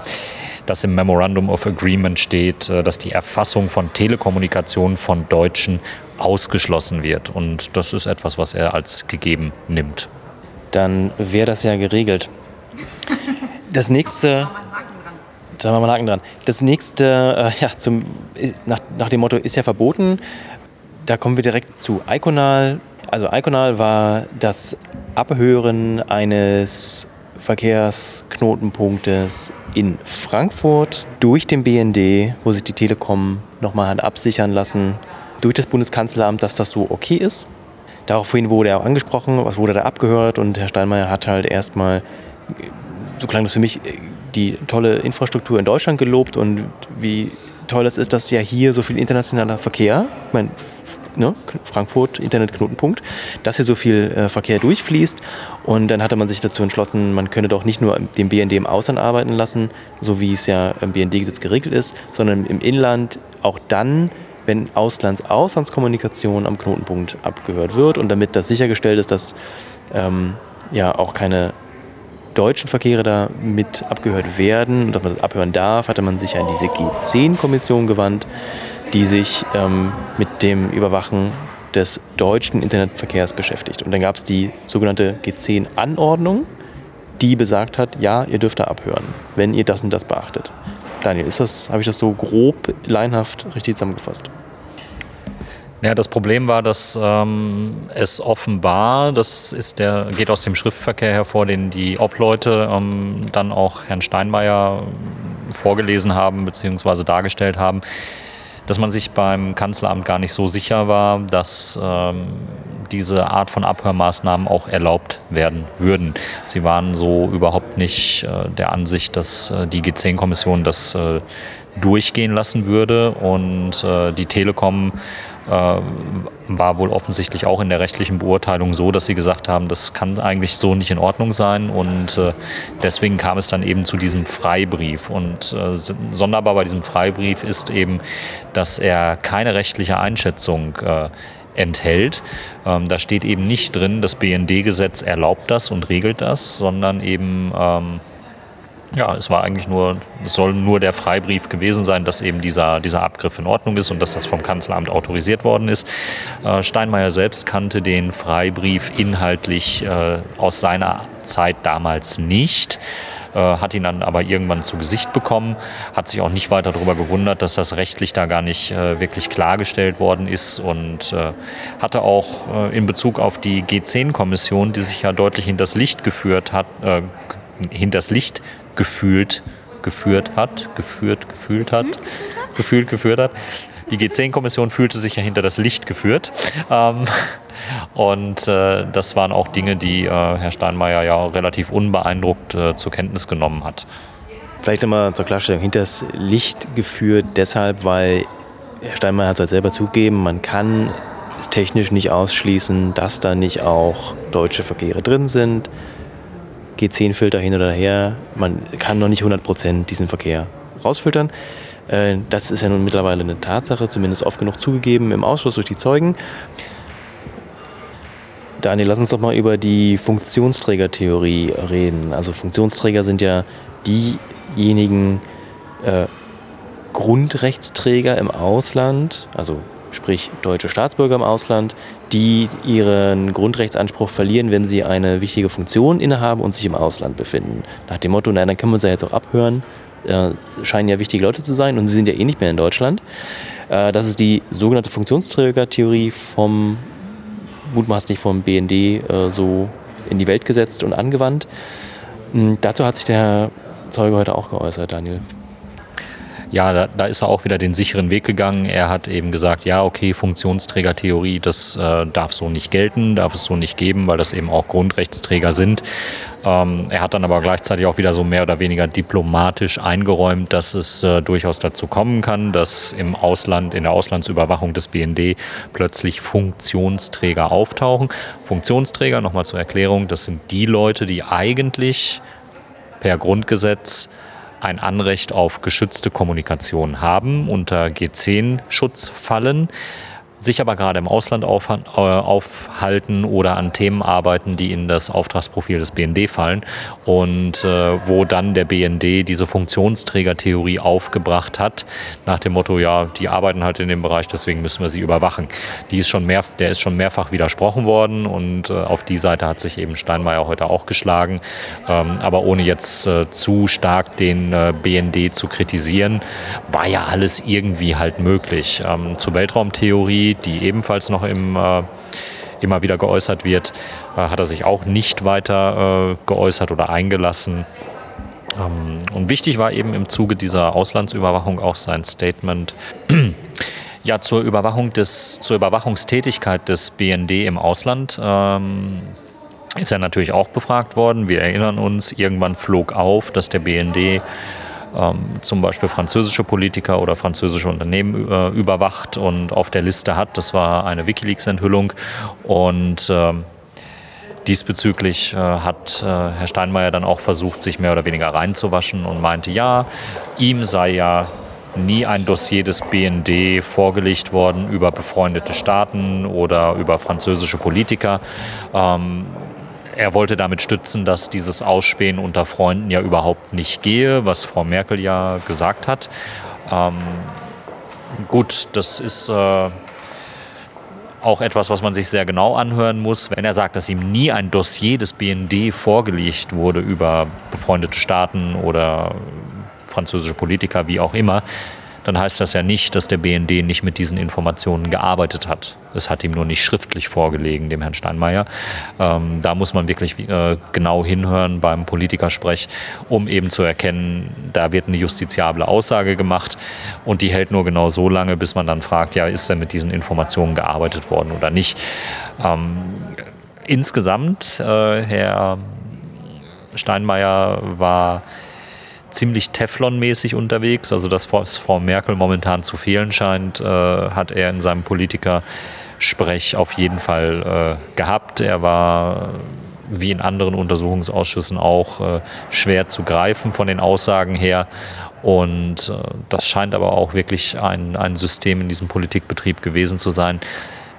dass im Memorandum of Agreement steht, äh, dass die Erfassung von Telekommunikation von Deutschen ausgeschlossen wird. Und das ist etwas, was er als gegeben nimmt. Dann wäre das ja geregelt. Das nächste. Da machen wir einen dran. Das nächste, äh, ja, zum, nach, nach dem Motto ist ja verboten. Da kommen wir direkt zu Iconal. Also Iconal war das Abhören eines Verkehrsknotenpunktes in Frankfurt durch den BND, wo sich die Telekom nochmal hat absichern lassen, durch das Bundeskanzleramt, dass das so okay ist. Daraufhin wurde er auch angesprochen, was wurde da abgehört und Herr Steinmeier hat halt erstmal, so klang das für mich, die tolle Infrastruktur in Deutschland gelobt und wie toll es ist, dass ja hier so viel internationaler Verkehr, ich meine, ne, Frankfurt, Internetknotenpunkt, dass hier so viel äh, Verkehr durchfließt. Und dann hatte man sich dazu entschlossen, man könne doch nicht nur den BND im Ausland arbeiten lassen, so wie es ja im BND-Gesetz geregelt ist, sondern im Inland auch dann, wenn Auslands-Auslandskommunikation am Knotenpunkt abgehört wird und damit das sichergestellt ist, dass ähm, ja auch keine deutschen Verkehre da mit abgehört werden und dass man das abhören darf, hatte man sich an diese G10-Kommission gewandt, die sich ähm, mit dem Überwachen des deutschen Internetverkehrs beschäftigt. Und dann gab es die sogenannte G10-Anordnung, die besagt hat, ja, ihr dürft da abhören, wenn ihr das und das beachtet. Daniel, ist das, habe ich das so grob, leinhaft richtig zusammengefasst? Ja, das Problem war, dass ähm, es offenbar, das ist der, geht aus dem Schriftverkehr hervor, den die Obleute ähm, dann auch Herrn Steinmeier vorgelesen haben bzw. dargestellt haben, dass man sich beim Kanzleramt gar nicht so sicher war, dass ähm, diese Art von Abhörmaßnahmen auch erlaubt werden würden. Sie waren so überhaupt nicht äh, der Ansicht, dass äh, die G10-Kommission das äh, durchgehen lassen würde und äh, die Telekom war wohl offensichtlich auch in der rechtlichen Beurteilung so, dass sie gesagt haben, das kann eigentlich so nicht in Ordnung sein und äh, deswegen kam es dann eben zu diesem Freibrief und äh, sonderbar bei diesem Freibrief ist eben, dass er keine rechtliche Einschätzung enthält. Ähm, da steht eben nicht drin, das BND-Gesetz erlaubt das und regelt das, sondern eben ähm, ja, es war eigentlich nur, es soll nur der Freibrief gewesen sein, dass eben dieser, dieser Abgriff in Ordnung ist und dass das vom Kanzleramt autorisiert worden ist. Äh, Steinmeier selbst kannte den Freibrief inhaltlich äh, aus seiner Zeit damals nicht äh, hat ihn dann aber irgendwann zu Gesicht bekommen, hat sich auch nicht weiter darüber gewundert, dass das rechtlich da gar nicht äh, wirklich klargestellt worden ist und äh, hatte auch äh, in Bezug auf die G10-Kommission, die sich ja deutlich hinters Licht geführt hat, äh, hinters Licht gefühlt geführt hat, geführt, gefühlt hat, gefühlt geführt hat. Die G10-Kommission fühlte sich ja hinter das Licht geführt. Ähm, und äh, das waren auch Dinge, die äh, Herr Steinmeier ja relativ unbeeindruckt äh, zur Kenntnis genommen hat. Vielleicht nochmal zur Klarstellung, hinter das Licht geführt deshalb, weil Herr Steinmeier hat es halt selber zugegeben, man kann es technisch nicht ausschließen, dass da nicht auch deutsche Verkehre drin sind. G10-Filter hin oder her. Man kann noch nicht 100% diesen Verkehr rausfiltern. Äh, das ist ja nun mittlerweile eine Tatsache, zumindest oft genug zugegeben im Ausschuss durch die Zeugen. Daniel, lass uns doch mal über die Funktionsträgertheorie reden. Also Funktionsträger sind ja diejenigen äh, Grundrechtsträger im Ausland, also sprich deutsche Staatsbürger im Ausland, die ihren Grundrechtsanspruch verlieren, wenn sie eine wichtige Funktion innehaben und sich im Ausland befinden. Nach dem Motto, nein, dann können wir uns ja jetzt auch abhören, äh, scheinen ja wichtige Leute zu sein und sie sind ja eh nicht mehr in Deutschland. Äh, das ist die sogenannte Funktionsträgertheorie vom, mutmaßlich vom BND äh, so in die Welt gesetzt und angewandt. Hm, dazu hat sich der Zeuge heute auch geäußert, Daniel ja, da, da, ist er auch wieder den sicheren Weg gegangen. Er hat eben gesagt, ja, okay, Funktionsträgertheorie, das äh, darf so nicht gelten, darf es so nicht geben, weil das eben auch Grundrechtsträger sind. Ähm, er hat dann aber gleichzeitig auch wieder so mehr oder weniger diplomatisch eingeräumt, dass es äh, durchaus dazu kommen kann, dass im Ausland, in der Auslandsüberwachung des BND plötzlich Funktionsträger auftauchen. Funktionsträger, nochmal zur Erklärung, das sind die Leute, die eigentlich per Grundgesetz ein Anrecht auf geschützte Kommunikation haben, unter G10-Schutz fallen, sich aber gerade im Ausland auf, äh, aufhalten oder an Themen arbeiten, die in das Auftragsprofil des BND fallen und äh, wo dann der BND diese Funktionsträgertheorie aufgebracht hat, nach dem Motto, ja, die arbeiten halt in dem Bereich, deswegen müssen wir sie überwachen. Die ist schon mehr, der ist schon mehrfach widersprochen worden und äh, auf die Seite hat sich eben Steinmeier heute auch geschlagen, ähm, aber ohne jetzt äh, zu stark den äh, BND zu kritisieren, war ja alles irgendwie halt möglich. Ähm, zur Weltraumtheorie die ebenfalls noch im, äh, immer wieder geäußert wird, äh, hat er sich auch nicht weiter äh, geäußert oder eingelassen. Ähm, und wichtig war eben im Zuge dieser Auslandsüberwachung auch sein Statement. *clears throat* ja, zur Überwachung des, zur Überwachungstätigkeit des BND im Ausland ähm, ist er natürlich auch befragt worden. Wir erinnern uns, irgendwann flog auf, dass der BND zum Beispiel französische Politiker oder französische Unternehmen äh, überwacht und auf der Liste hat. Das war eine Wikileaks-Enthüllung und ähm, Diesbezüglich äh, hat äh, Herr Steinmeier dann auch versucht, sich mehr oder weniger reinzuwaschen und meinte, ja, ihm sei ja nie ein Dossier des BND vorgelegt worden über befreundete Staaten oder über französische Politiker. Ähm, er wollte damit stützen, dass dieses Ausspähen unter Freunden ja überhaupt nicht gehe, was Frau Merkel ja gesagt hat. Ähm, gut, das ist äh, auch etwas, was man sich sehr genau anhören muss. Wenn er sagt, dass ihm nie ein Dossier des BND vorgelegt wurde über befreundete Staaten oder französische Politiker, wie auch immer, dann heißt das ja nicht, dass der BND nicht mit diesen Informationen gearbeitet hat. Es hat ihm nur nicht schriftlich vorgelegen, dem Herrn Steinmeier. Ähm, da muss man wirklich äh, genau hinhören beim Politikersprech, um eben zu erkennen, da wird eine justiziable Aussage gemacht und die hält nur genau so lange, bis man dann fragt, ja, ist denn mit diesen Informationen gearbeitet worden oder nicht. Ähm, insgesamt, äh, Herr Steinmeier war ziemlich Teflon-mäßig unterwegs. Also das, was Frau Merkel momentan zu fehlen scheint, äh, hat er in seinem Politikersprech auf jeden Fall äh, gehabt. Er war wie in anderen Untersuchungsausschüssen auch äh, schwer zu greifen von den Aussagen her. Und äh, das scheint aber auch wirklich ein, ein System in diesem Politikbetrieb gewesen zu sein,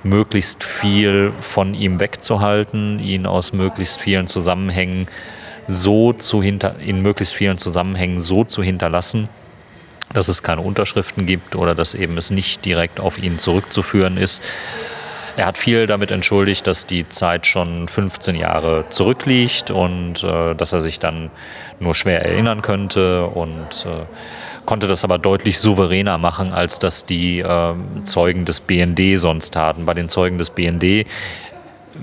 möglichst viel von ihm wegzuhalten, ihn aus möglichst vielen Zusammenhängen so zu hinter, in möglichst vielen Zusammenhängen so zu hinterlassen, dass es keine Unterschriften gibt oder dass eben es nicht direkt auf ihn zurückzuführen ist. Er hat viel damit entschuldigt, dass die Zeit schon 15 Jahre zurückliegt und äh, dass er sich dann nur schwer erinnern könnte und äh, konnte das aber deutlich souveräner machen, als das die äh, Zeugen des BND sonst taten. Bei den Zeugen des BND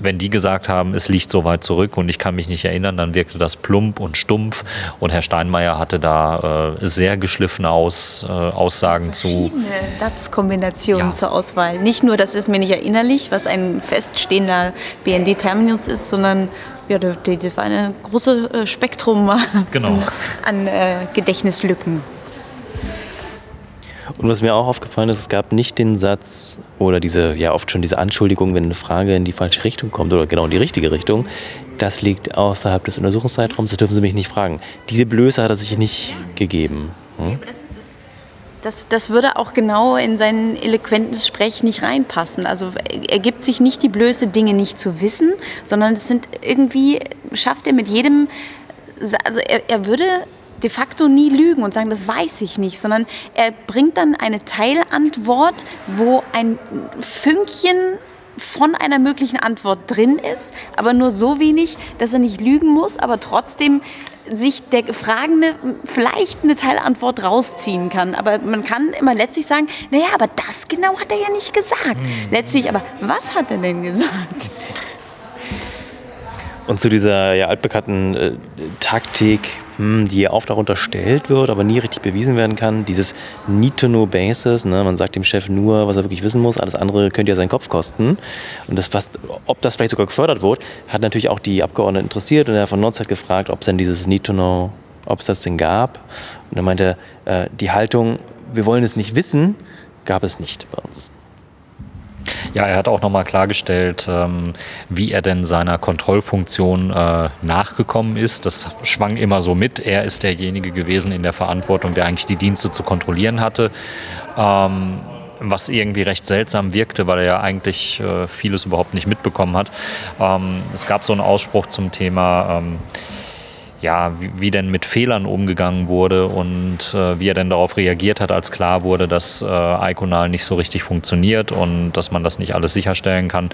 wenn die gesagt haben, es liegt so weit zurück und ich kann mich nicht erinnern, dann wirkte das plump und stumpf. Und Herr Steinmeier hatte da äh, sehr geschliffene Aus, äh, Aussagen zu. Satzkombinationen ja. zur Auswahl. Nicht nur, das ist mir nicht erinnerlich, was ein feststehender BND-Terminus ist, sondern ja, das war ein großes äh, Spektrum *laughs* genau. an, an äh, Gedächtnislücken. Und was mir auch aufgefallen ist, es gab nicht den Satz oder diese, ja oft schon diese Anschuldigung, wenn eine Frage in die falsche Richtung kommt oder genau in die richtige Richtung, das liegt außerhalb des Untersuchungszeitraums, das dürfen Sie mich nicht fragen. Diese Blöße hat er sich nicht gegeben. Hm? Das, das, würde auch genau in sein eloquentes Sprech nicht reinpassen. Also er gibt sich nicht die Blöße, Dinge nicht zu wissen, sondern es sind irgendwie, schafft er mit jedem, also er, er würde de facto nie lügen und sagen, das weiß ich nicht, sondern er bringt dann eine Teilantwort, wo ein Fünkchen von einer möglichen Antwort drin ist, aber nur so wenig, dass er nicht lügen muss, aber trotzdem sich der Fragende vielleicht eine Teilantwort rausziehen kann. Aber man kann immer letztlich sagen, naja, aber das genau hat er ja nicht gesagt. Mhm. Letztlich, aber was hat er denn gesagt? Und zu dieser ja, altbekannten äh, Taktik, hm, die oft auch unterstellt wird, aber nie richtig bewiesen werden kann, dieses Need to know Basis, ne? man sagt dem Chef nur, was er wirklich wissen muss, alles andere könnte ja seinen Kopf kosten. Und das, was, ob das vielleicht sogar gefördert wird, hat natürlich auch die Abgeordneten interessiert und Herr von Notz hat gefragt, ob es denn dieses Need to know, ob es das denn gab. Und er meinte, äh, die Haltung, wir wollen es nicht wissen, gab es nicht bei uns. Ja, er hat auch nochmal klargestellt, ähm, wie er denn seiner Kontrollfunktion äh, nachgekommen ist. Das schwang immer so mit. Er ist derjenige gewesen in der Verantwortung, der eigentlich die Dienste zu kontrollieren hatte. Ähm, was irgendwie recht seltsam wirkte, weil er ja eigentlich äh, vieles überhaupt nicht mitbekommen hat. Ähm, es gab so einen Ausspruch zum Thema, ja, wie, wie, denn mit Fehlern umgegangen wurde und äh, wie er denn darauf reagiert hat, als klar wurde, dass äh, Iconal nicht so richtig funktioniert und dass man das nicht alles sicherstellen kann.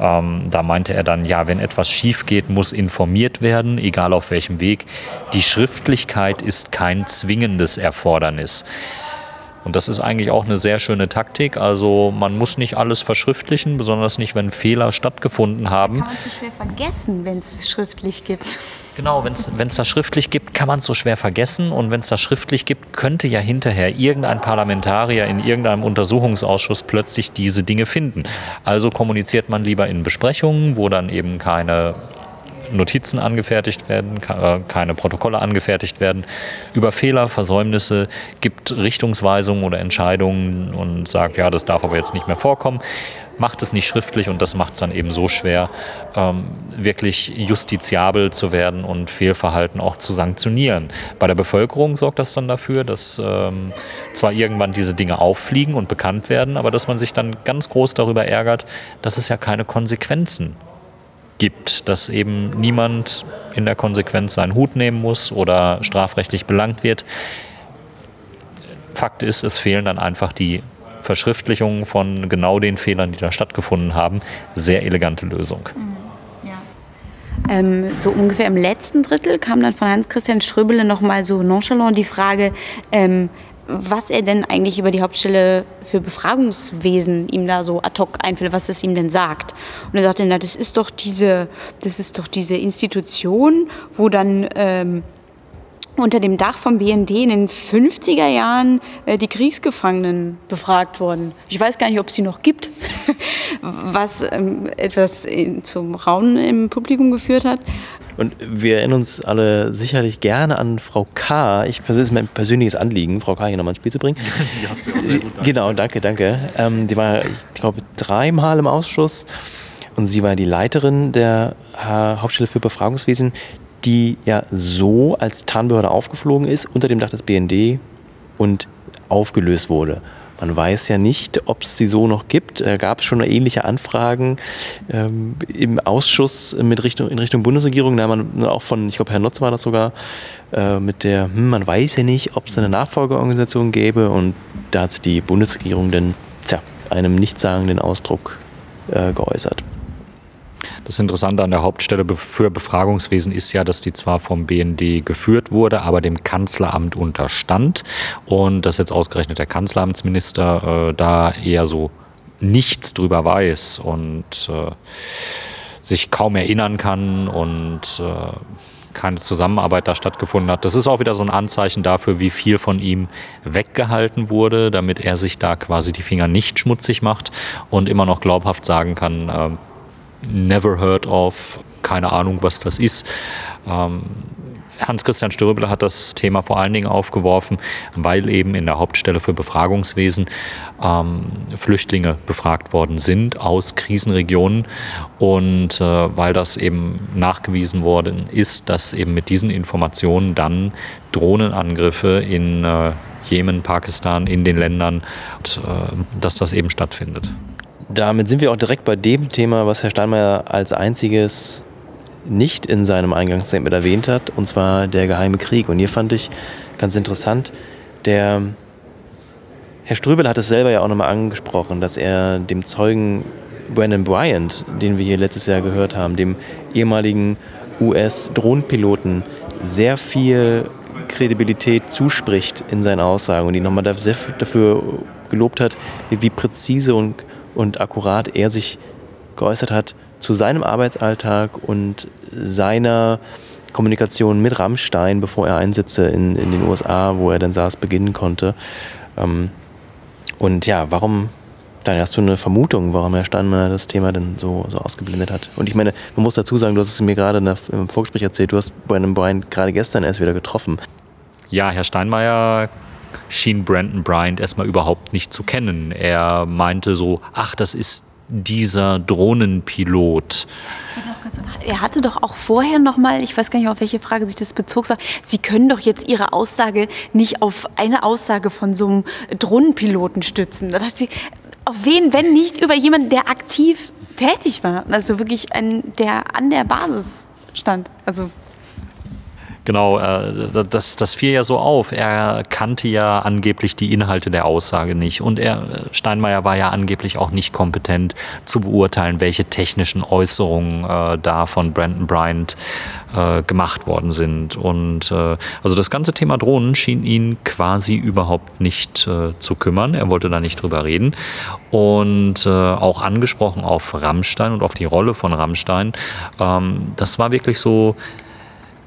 Ähm, da meinte er dann, ja, wenn etwas schief geht, muss informiert werden, egal auf welchem Weg. Die Schriftlichkeit ist kein zwingendes Erfordernis. Und das ist eigentlich auch eine sehr schöne Taktik. Also man muss nicht alles verschriftlichen, besonders nicht, wenn Fehler stattgefunden haben. Kann man so schwer vergessen, wenn es schriftlich gibt. Genau, wenn es das schriftlich gibt, kann man es so schwer vergessen. Und wenn es das schriftlich gibt, könnte ja hinterher irgendein Parlamentarier in irgendeinem Untersuchungsausschuss plötzlich diese Dinge finden. Also kommuniziert man lieber in Besprechungen, wo dann eben keine Notizen angefertigt werden, äh, keine Protokolle angefertigt werden, über Fehler, Versäumnisse, gibt Richtungsweisungen oder Entscheidungen und sagt, ja, das darf aber jetzt nicht mehr vorkommen, macht es nicht schriftlich und das macht es dann eben so schwer, ähm, wirklich justiziabel zu werden und Fehlverhalten auch zu sanktionieren. Bei der Bevölkerung sorgt das dann dafür, dass ähm, zwar irgendwann diese Dinge auffliegen und bekannt werden, aber dass man sich dann ganz groß darüber ärgert, dass es ja keine Konsequenzen gibt, dass eben niemand in der Konsequenz seinen Hut nehmen muss oder strafrechtlich belangt wird. Fakt ist, es fehlen dann einfach die Verschriftlichungen von genau den Fehlern, die da stattgefunden haben. Sehr elegante Lösung. Mhm. Ähm, so ungefähr im letzten Drittel kam dann von Hans-Christian Ströbele nochmal so nonchalant die Frage, ähm, was er denn eigentlich über die Hauptstelle für Befragungswesen ihm da so ad hoc einfällt, was es ihm denn sagt. Und er sagte, na, das ist doch diese, das ist doch diese Institution, wo dann ähm, unter dem Dach vom BND in den 50er Jahren äh, die Kriegsgefangenen befragt wurden. Ich weiß gar nicht, ob es sie noch gibt, *laughs* was ähm, etwas in, zum Raunen im Publikum geführt hat. Und wir erinnern uns alle sicherlich gerne an Frau K. Ich das ist mein persönliches Anliegen, Frau K. hier nochmal ins Spiel zu bringen. *laughs* Die hast du auch sehr gut Genau, danke, danke. Ähm, die war, ich glaube, dreimal im Ausschuss und sie war die Leiterin der Hauptstelle für Befragungswesen, die ja so als Tarnbehörde aufgeflogen ist unter dem Dach des BND und aufgelöst wurde. Man weiß ja nicht, ob es sie so noch gibt. Da gab es schon ähnliche Anfragen ähm, im Ausschuss mit Richtung, in Richtung Bundesregierung. Da man auch von, ich glaube, Herr Notz war das sogar, äh, mit der, hm, man weiß ja nicht, ob es eine Nachfolgeorganisation gäbe. Und da hat die Bundesregierung dann, tja, einem nichtssagenden Ausdruck äh, geäußert. Das Interessante an der Hauptstelle für Befragungswesen ist ja, dass die zwar vom BND geführt wurde, aber dem Kanzleramt unterstand und dass jetzt ausgerechnet der Kanzleramtsminister äh, da eher so nichts drüber weiß und äh, sich kaum erinnern kann und äh, keine Zusammenarbeit da stattgefunden hat. Das ist auch wieder so ein Anzeichen dafür, wie viel von ihm weggehalten wurde, damit er sich da quasi die Finger nicht schmutzig macht und immer noch glaubhaft sagen kann, äh, never heard of, keine Ahnung, was das ist. Ähm, Hans-Christian Stürble hat das Thema vor allen Dingen aufgeworfen, weil eben in der Hauptstelle für Befragungswesen ähm, Flüchtlinge befragt worden sind aus Krisenregionen und äh, weil das eben nachgewiesen worden ist, dass eben mit diesen Informationen dann Drohnenangriffe in äh, Jemen, Pakistan, in den Ländern, und, äh, dass das eben stattfindet damit sind wir auch direkt bei dem Thema, was Herr Steinmeier als einziges nicht in seinem Eingangsstatement erwähnt hat, und zwar der geheime Krieg. Und hier fand ich ganz interessant, der Herr Ströbel hat es selber ja auch nochmal angesprochen, dass er dem Zeugen Brandon Bryant, den wir hier letztes Jahr gehört haben, dem ehemaligen US-Drohnenpiloten, sehr viel Kredibilität zuspricht in seinen Aussagen und ihn nochmal dafür gelobt hat, wie präzise und und akkurat er sich geäußert hat zu seinem Arbeitsalltag und seiner Kommunikation mit Rammstein, bevor er Einsätze in, in den USA, wo er dann saß, beginnen konnte. Ähm, und ja, warum, dann hast du eine Vermutung, warum Herr Steinmeier das Thema denn so, so ausgeblendet hat. Und ich meine, man muss dazu sagen, du hast es mir gerade im Vorgespräch erzählt, du hast Brandon Bryant gerade gestern erst wieder getroffen. Ja, Herr Steinmeier schien Brandon Bryant erstmal überhaupt nicht zu kennen. Er meinte so, ach, das ist dieser Drohnenpilot. Er hatte doch auch vorher noch mal, ich weiß gar nicht, auf welche Frage sich das bezog, sagt, Sie können doch jetzt Ihre Aussage nicht auf eine Aussage von so einem Drohnenpiloten stützen. Da dachte sie, auf wen, wenn nicht über jemanden, der aktiv tätig war, also wirklich ein, der an der Basis stand. Also Genau, äh, das, das fiel ja so auf. Er kannte ja angeblich die Inhalte der Aussage nicht. Und er, Steinmeier war ja angeblich auch nicht kompetent zu beurteilen, welche technischen Äußerungen äh, da von Brandon Bryant äh, gemacht worden sind. Und äh, also das ganze Thema Drohnen schien ihn quasi überhaupt nicht äh, zu kümmern. Er wollte da nicht drüber reden. Und äh, auch angesprochen auf Rammstein und auf die Rolle von Rammstein. Ähm, das war wirklich so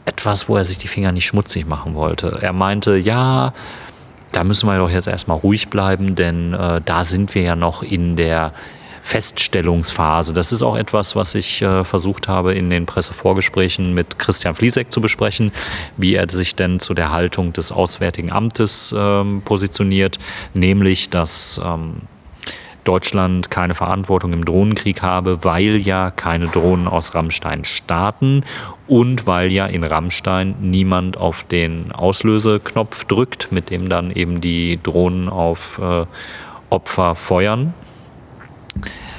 etwas, wo er sich die Finger nicht schmutzig machen wollte. Er meinte, ja, da müssen wir doch jetzt erstmal ruhig bleiben, denn äh, da sind wir ja noch in der Feststellungsphase. Das ist auch etwas, was ich äh, versucht habe in den Pressevorgesprächen mit Christian Fliesek zu besprechen, wie er sich denn zu der Haltung des Auswärtigen Amtes ähm, positioniert, nämlich dass ähm, Deutschland keine Verantwortung im Drohnenkrieg habe, weil ja keine Drohnen aus Rammstein starten und weil ja in Rammstein niemand auf den Auslöseknopf drückt, mit dem dann eben die Drohnen auf äh, Opfer feuern.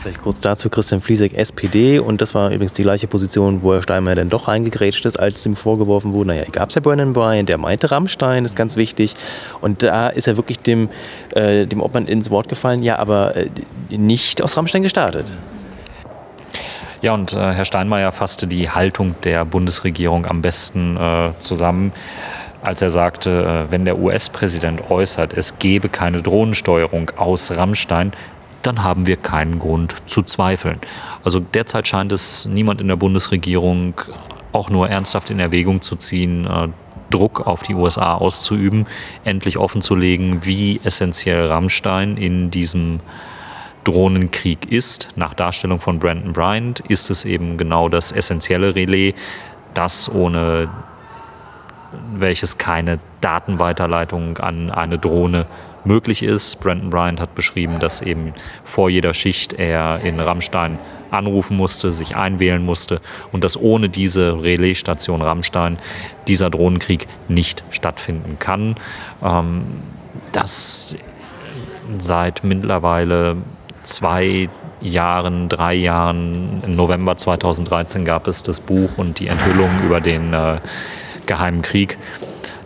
Vielleicht kurz dazu, Christian Fliesek, SPD, und das war übrigens die gleiche Position, wo Herr Steinmeier dann doch reingegrätscht ist, als ihm vorgeworfen wurde, naja, gab es ja Brennan Bryan, der meinte Rammstein, ist ganz wichtig. Und da ist er wirklich dem, äh, dem Obmann ins Wort gefallen, ja, aber äh, nicht aus Rammstein gestartet. Ja, und äh, Herr Steinmeier fasste die Haltung der Bundesregierung am besten äh, zusammen als er sagte, äh, wenn der US-Präsident äußert, es gebe keine Drohnensteuerung aus Rammstein, dann haben wir keinen Grund zu zweifeln. Also derzeit scheint es niemand in der Bundesregierung auch nur ernsthaft in Erwägung zu ziehen, äh, Druck auf die USA auszuüben, endlich offenzulegen, wie essentiell Rammstein in diesem Drohnenkrieg ist. Nach Darstellung von Brandon Bryant ist es eben genau das essentielle Relais, das ohne welches keine Datenweiterleitung an eine Drohne möglich ist. Brandon Bryant hat beschrieben, dass eben vor jeder Schicht er in Rammstein anrufen musste, sich einwählen musste und dass ohne diese Relaisstation Rammstein dieser Drohnenkrieg nicht stattfinden kann. Ähm, das seit mittlerweile zwei Jahren, drei Jahren, im November 2013 gab es das Buch und die Enthüllung über den äh, Geheimen Krieg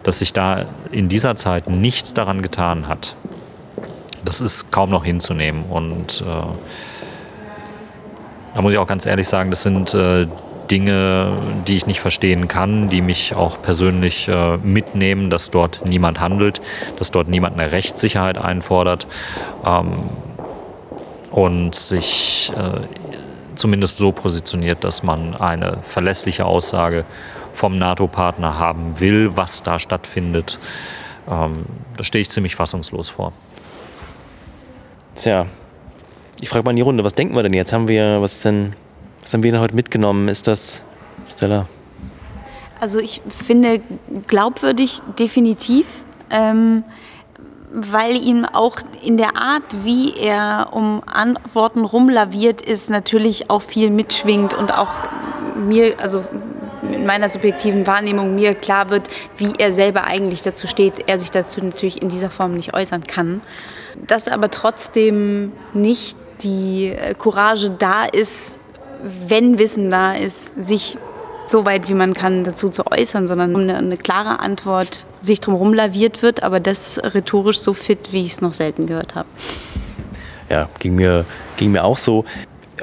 dass sich da in dieser Zeit nichts daran getan hat, das ist kaum noch hinzunehmen. Und äh, da muss ich auch ganz ehrlich sagen, das sind äh, Dinge, die ich nicht verstehen kann, die mich auch persönlich äh, mitnehmen, dass dort niemand handelt, dass dort niemand eine Rechtssicherheit einfordert ähm, und sich äh, zumindest so positioniert, dass man eine verlässliche Aussage vom NATO-Partner haben will, was da stattfindet. Ähm, da stehe ich ziemlich fassungslos vor. Tja, ich frage mal in die Runde, was denken wir denn jetzt? Haben wir, was denn, was haben wir denn heute mitgenommen? Ist das, Stella? Also ich finde glaubwürdig definitiv. Ähm, weil ihm auch in der Art, wie er um Antworten rumlaviert ist, natürlich auch viel mitschwingt und auch mir, also in meiner subjektiven Wahrnehmung mir klar wird, wie er selber eigentlich dazu steht, er sich dazu natürlich in dieser Form nicht äußern kann. Dass aber trotzdem nicht die äh, Courage da ist, wenn Wissen da ist, sich so weit wie man kann dazu zu äußern, sondern eine, eine klare Antwort sich drum laviert wird, aber das rhetorisch so fit, wie ich es noch selten gehört habe. Ja, ging mir, ging mir auch so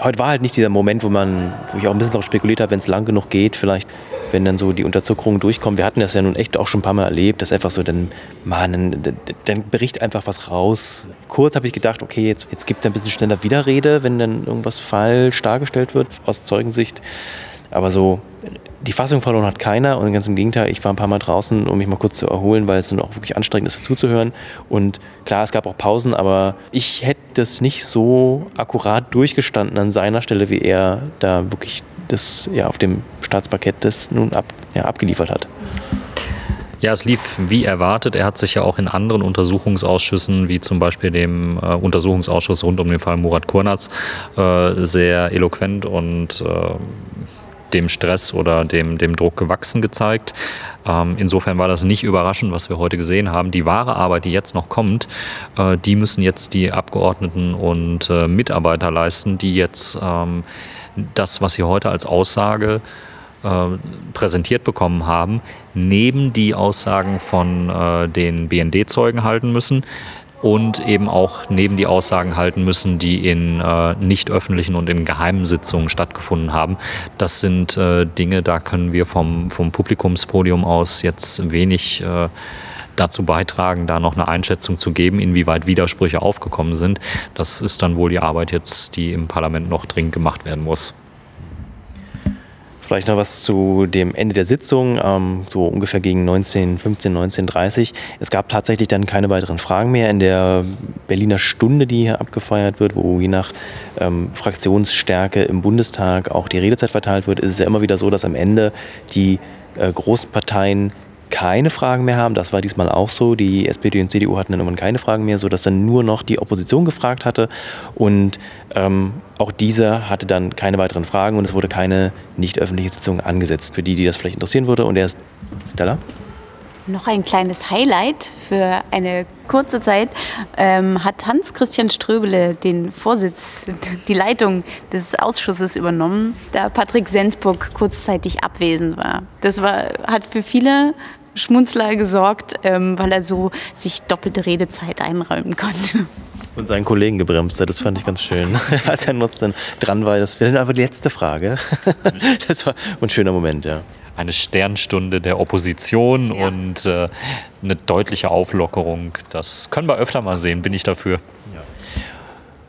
heute war halt nicht dieser Moment, wo man, wo ich auch ein bisschen darauf spekuliert habe, wenn es lang genug geht, vielleicht, wenn dann so die Unterzuckerungen durchkommen. Wir hatten das ja nun echt auch schon ein paar Mal erlebt, dass einfach so dann, man, dann, bericht einfach was raus. Kurz habe ich gedacht, okay, jetzt, jetzt gibt er ein bisschen schneller Widerrede, wenn dann irgendwas falsch dargestellt wird aus Zeugensicht. Aber so die Fassung verloren hat keiner und ganz im Gegenteil, ich war ein paar Mal draußen, um mich mal kurz zu erholen, weil es dann auch wirklich anstrengend ist, dazuzuhören. Und klar, es gab auch Pausen, aber ich hätte das nicht so akkurat durchgestanden an seiner Stelle, wie er da wirklich das ja auf dem Staatsparkett das nun ab, ja, abgeliefert hat. Ja, es lief wie erwartet. Er hat sich ja auch in anderen Untersuchungsausschüssen, wie zum Beispiel dem äh, Untersuchungsausschuss rund um den Fall Murat Kurnaz, äh, sehr eloquent und äh, dem Stress oder dem, dem Druck gewachsen gezeigt. Ähm, insofern war das nicht überraschend, was wir heute gesehen haben. Die wahre Arbeit, die jetzt noch kommt, äh, die müssen jetzt die Abgeordneten und äh, Mitarbeiter leisten, die jetzt ähm, das, was sie heute als Aussage äh, präsentiert bekommen haben, neben die Aussagen von äh, den BND-Zeugen halten müssen und eben auch neben die Aussagen halten müssen, die in äh, nicht öffentlichen und in geheimen Sitzungen stattgefunden haben. Das sind äh, Dinge, da können wir vom, vom Publikumspodium aus jetzt wenig äh, dazu beitragen, da noch eine Einschätzung zu geben, inwieweit Widersprüche aufgekommen sind. Das ist dann wohl die Arbeit jetzt, die im Parlament noch dringend gemacht werden muss. Vielleicht noch was zu dem Ende der Sitzung, ähm, so ungefähr gegen 19, 15, 19.30 Es gab tatsächlich dann keine weiteren Fragen mehr in der Berliner Stunde, die hier abgefeiert wird, wo je nach ähm, Fraktionsstärke im Bundestag auch die Redezeit verteilt wird. Ist es ja immer wieder so, dass am Ende die äh, großen Parteien keine Fragen mehr haben. Das war diesmal auch so. Die SPD und CDU hatten dann irgendwann keine Fragen mehr, sodass dann nur noch die Opposition gefragt hatte. Und ähm, auch dieser hatte dann keine weiteren Fragen und es wurde keine nicht öffentliche Sitzung angesetzt, für die, die das vielleicht interessieren würde. Und er ist Stella. Noch ein kleines Highlight für eine kurze Zeit ähm, hat Hans-Christian Ströbele den Vorsitz, die Leitung des Ausschusses übernommen, da Patrick Sensburg kurzzeitig abwesend war. Das war, hat für viele Schmunzler gesorgt, ähm, weil er so sich doppelte Redezeit einräumen konnte. Und seinen Kollegen gebremst hat, das fand ich ganz schön. *laughs* *laughs* Als er Nutz dann dran war, das wäre dann aber die letzte Frage. *laughs* Das war ein schöner Moment, ja. Eine Sternstunde der Opposition ja. und äh, eine deutliche Auflockerung. Das können wir öfter mal sehen, bin ich dafür.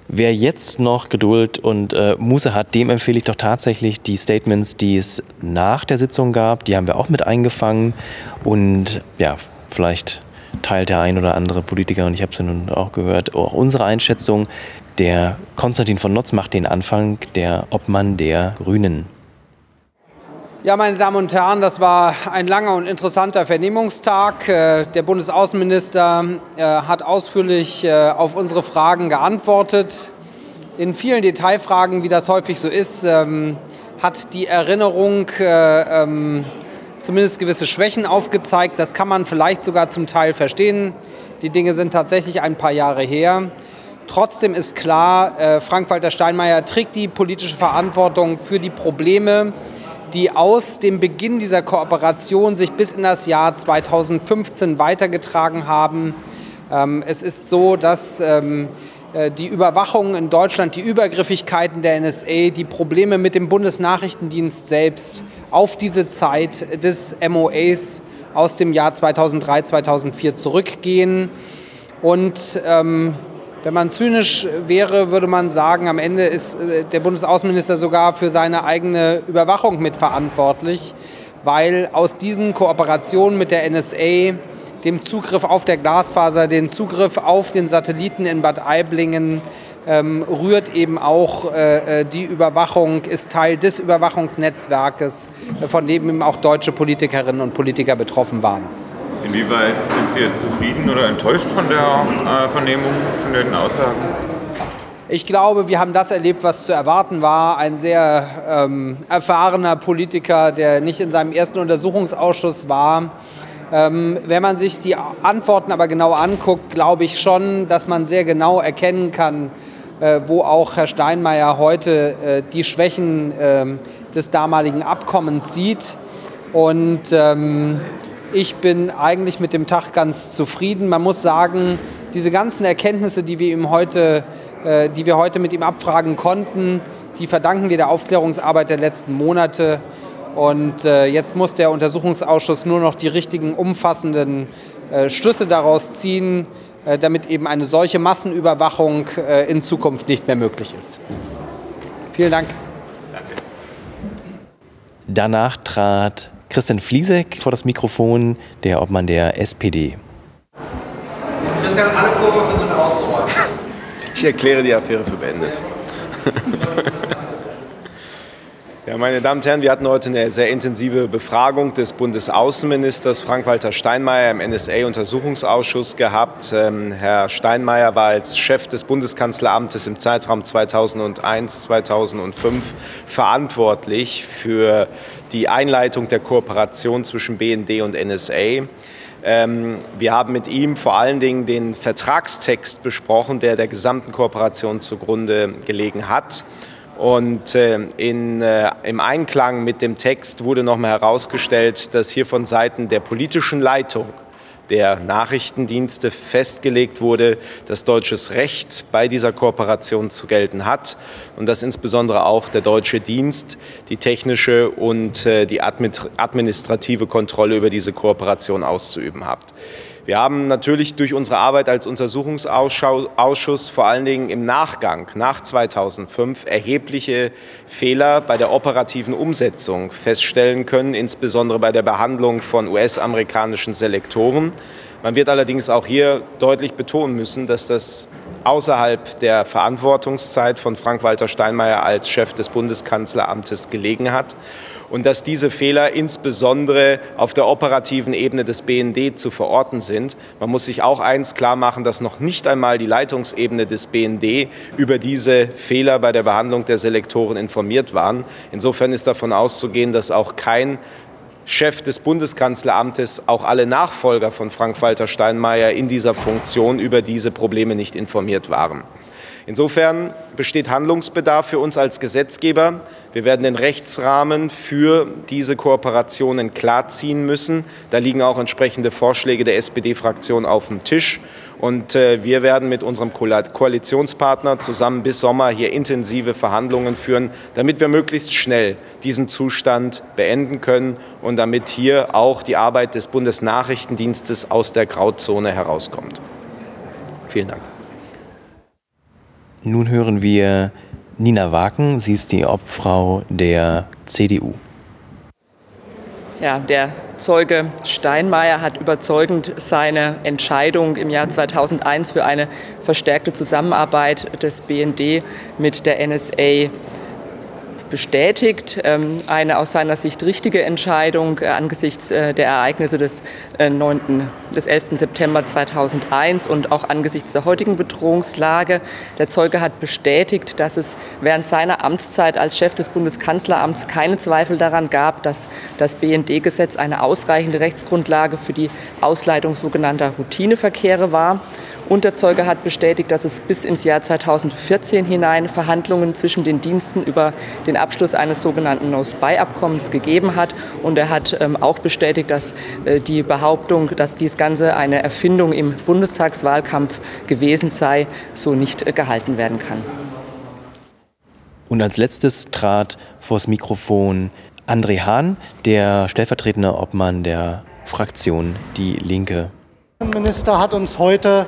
Wer jetzt noch Geduld und äh, Muße hat, dem empfehle ich doch tatsächlich die Statements, die es nach der Sitzung gab. Die haben wir auch mit eingefangen. Und ja, vielleicht teilt der ein oder andere Politiker, und ich habe es ja nun auch gehört, auch unsere Einschätzung. Der Konstantin von Notz macht den Anfang, der Obmann der Grünen. Ja, meine Damen und Herren, das war ein langer und interessanter Vernehmungstag. Äh, der Bundesaußenminister äh, hat ausführlich äh, auf unsere Fragen geantwortet. In vielen Detailfragen, wie das häufig so ist, ähm, hat die Erinnerung ähm, zumindest gewisse Schwächen aufgezeigt. Das kann man vielleicht sogar zum Teil verstehen. Die Dinge sind tatsächlich ein paar Jahre her. Trotzdem ist klar, Frank-Walter Steinmeier trägt die politische Verantwortung für die Probleme, die aus dem Beginn dieser Kooperation sich bis in das Jahr 2015 weitergetragen haben. Ähm, es ist so, dass ähm, äh, die Überwachung in Deutschland, die Übergriffigkeiten der NSA, die Probleme mit dem Bundesnachrichtendienst selbst auf diese Zeit des MOAs aus dem Jahr 2003, 2004 zurückgehen. Und ähm, wenn man zynisch wäre, würde man sagen, am Ende ist äh, der Bundesaußenminister sogar für seine eigene Überwachung mitverantwortlich, weil aus diesen Kooperationen mit der NSA, dem Zugriff auf der Glasfaser, den Zugriff auf den Satelliten in Bad Aiblingen, ähm, rührt eben auch äh, äh die Überwachung, ist Teil des Überwachungsnetzwerkes, von dem eben auch deutsche Politikerinnen und Politiker betroffen waren. Inwieweit sind Sie jetzt zufrieden oder enttäuscht von der äh, Vernehmung, von den Aussagen? Ich glaube, wir haben das erlebt, was zu erwarten war. Ein sehr ähm, erfahrener Politiker, der nicht in seinem ersten Untersuchungsausschuss war. Ähm, wenn man sich die Antworten aber genau anguckt, glaube ich schon, dass man sehr genau erkennen kann, äh, wo auch Herr Steinmeier heute äh, die Schwächen äh, des damaligen Abkommens sieht. Und ähm, ich bin eigentlich mit dem Tag ganz zufrieden. Man muss sagen, diese ganzen Erkenntnisse, die wir, ihm heute, äh, die wir heute mit ihm abfragen konnten, die verdanken wir der Aufklärungsarbeit der letzten Monate. Und äh, jetzt muss der Untersuchungsausschuss nur noch die richtigen umfassenden äh, Schlüsse daraus ziehen, äh, damit eben eine solche Massenüberwachung äh, in Zukunft nicht mehr möglich ist. Vielen Dank. Danke. Danach trat Christian Fliesek vor das Mikrofon, der Obmann der SPD. Christian, alle Vorwürfe sind ausgeräumt. Ich erkläre die Affäre für beendet. *laughs* Ja, meine Damen und Herren, wir hatten heute eine sehr intensive Befragung des Bundesaußenministers Frank-Walter Steinmeier im NSA-Untersuchungsausschuss gehabt. Ähm, Herr Steinmeier war als Chef des Bundeskanzleramtes im Zeitraum 2001-2005 verantwortlich für die Einleitung der Kooperation zwischen BND und NSA. Ähm, wir haben mit ihm vor allen Dingen den Vertragstext besprochen, der der gesamten Kooperation zugrunde gelegen hat. Und äh, in, äh, im Einklang mit dem Text wurde nochmal herausgestellt, dass hier von Seiten der politischen Leitung der Nachrichtendienste festgelegt wurde, dass deutsches Recht bei dieser Kooperation zu gelten hat und dass insbesondere auch der deutsche Dienst die technische und äh, die administrative Kontrolle über diese Kooperation auszuüben hat. Wir haben natürlich durch unsere Arbeit als Untersuchungsausschuss vor allen Dingen im Nachgang, nach 2005, erhebliche Fehler bei der operativen Umsetzung feststellen können, insbesondere bei der Behandlung von US-amerikanischen Selektoren. Man wird allerdings auch hier deutlich betonen müssen, dass das außerhalb der Verantwortungszeit von Frank-Walter Steinmeier als Chef des Bundeskanzleramtes gelegen hat und dass diese Fehler insbesondere auf der operativen Ebene des BND zu verorten sind. Man muss sich auch eins klar machen, dass noch nicht einmal die Leitungsebene des BND über diese Fehler bei der Behandlung der Selektoren informiert waren. Insofern ist davon auszugehen, dass auch kein Chef des Bundeskanzleramtes auch alle Nachfolger von Frank-Walter Steinmeier in dieser Funktion über diese Probleme nicht informiert waren. Insofern besteht Handlungsbedarf für uns als Gesetzgeber. Wir werden den Rechtsrahmen für diese Kooperationen klarziehen müssen. Da liegen auch entsprechende Vorschläge der SPD-Fraktion auf dem Tisch. Und äh, wir werden mit unserem Koalitionspartner zusammen bis Sommer hier intensive Verhandlungen führen, damit wir möglichst schnell diesen Zustand beenden können und damit hier auch die Arbeit des Bundesnachrichtendienstes aus der Grauzone herauskommt. Vielen Dank. Nun hören wir Nina Waken. Sie ist die Obfrau der CDU. Ja, der Zeuge Steinmeier hat überzeugend seine Entscheidung im Jahr 2001 für eine verstärkte Zusammenarbeit des BND mit der NSA bestätigt. Ähm, eine aus seiner Sicht richtige Entscheidung äh, angesichts äh, der Ereignisse des, 9., äh, des 11. September 2001 und auch angesichts der heutigen Bedrohungslage. Der Zeuge hat bestätigt, dass es während seiner Amtszeit als Chef des Bundeskanzleramts keine Zweifel daran gab, dass das BND-Gesetz eine ausreichende Rechtsgrundlage für die Ausleitung sogenannter Routineverkehre war. Und der Zeuge hat bestätigt, dass es bis ins Jahr 2014 hinein Verhandlungen zwischen den Diensten über den Abschluss eines sogenannten No-Spy-Abkommens gegeben hat. Und er hat ähm, auch bestätigt, dass äh, die Behauptung, dass dies Ganze eine Erfindung im Bundestagswahlkampf gewesen sei, so nicht äh, gehalten werden kann. Und als letztes trat vors Mikrofon André Hahn, der stellvertretende Obmann der Fraktion Die Linke. Der Minister hat uns heute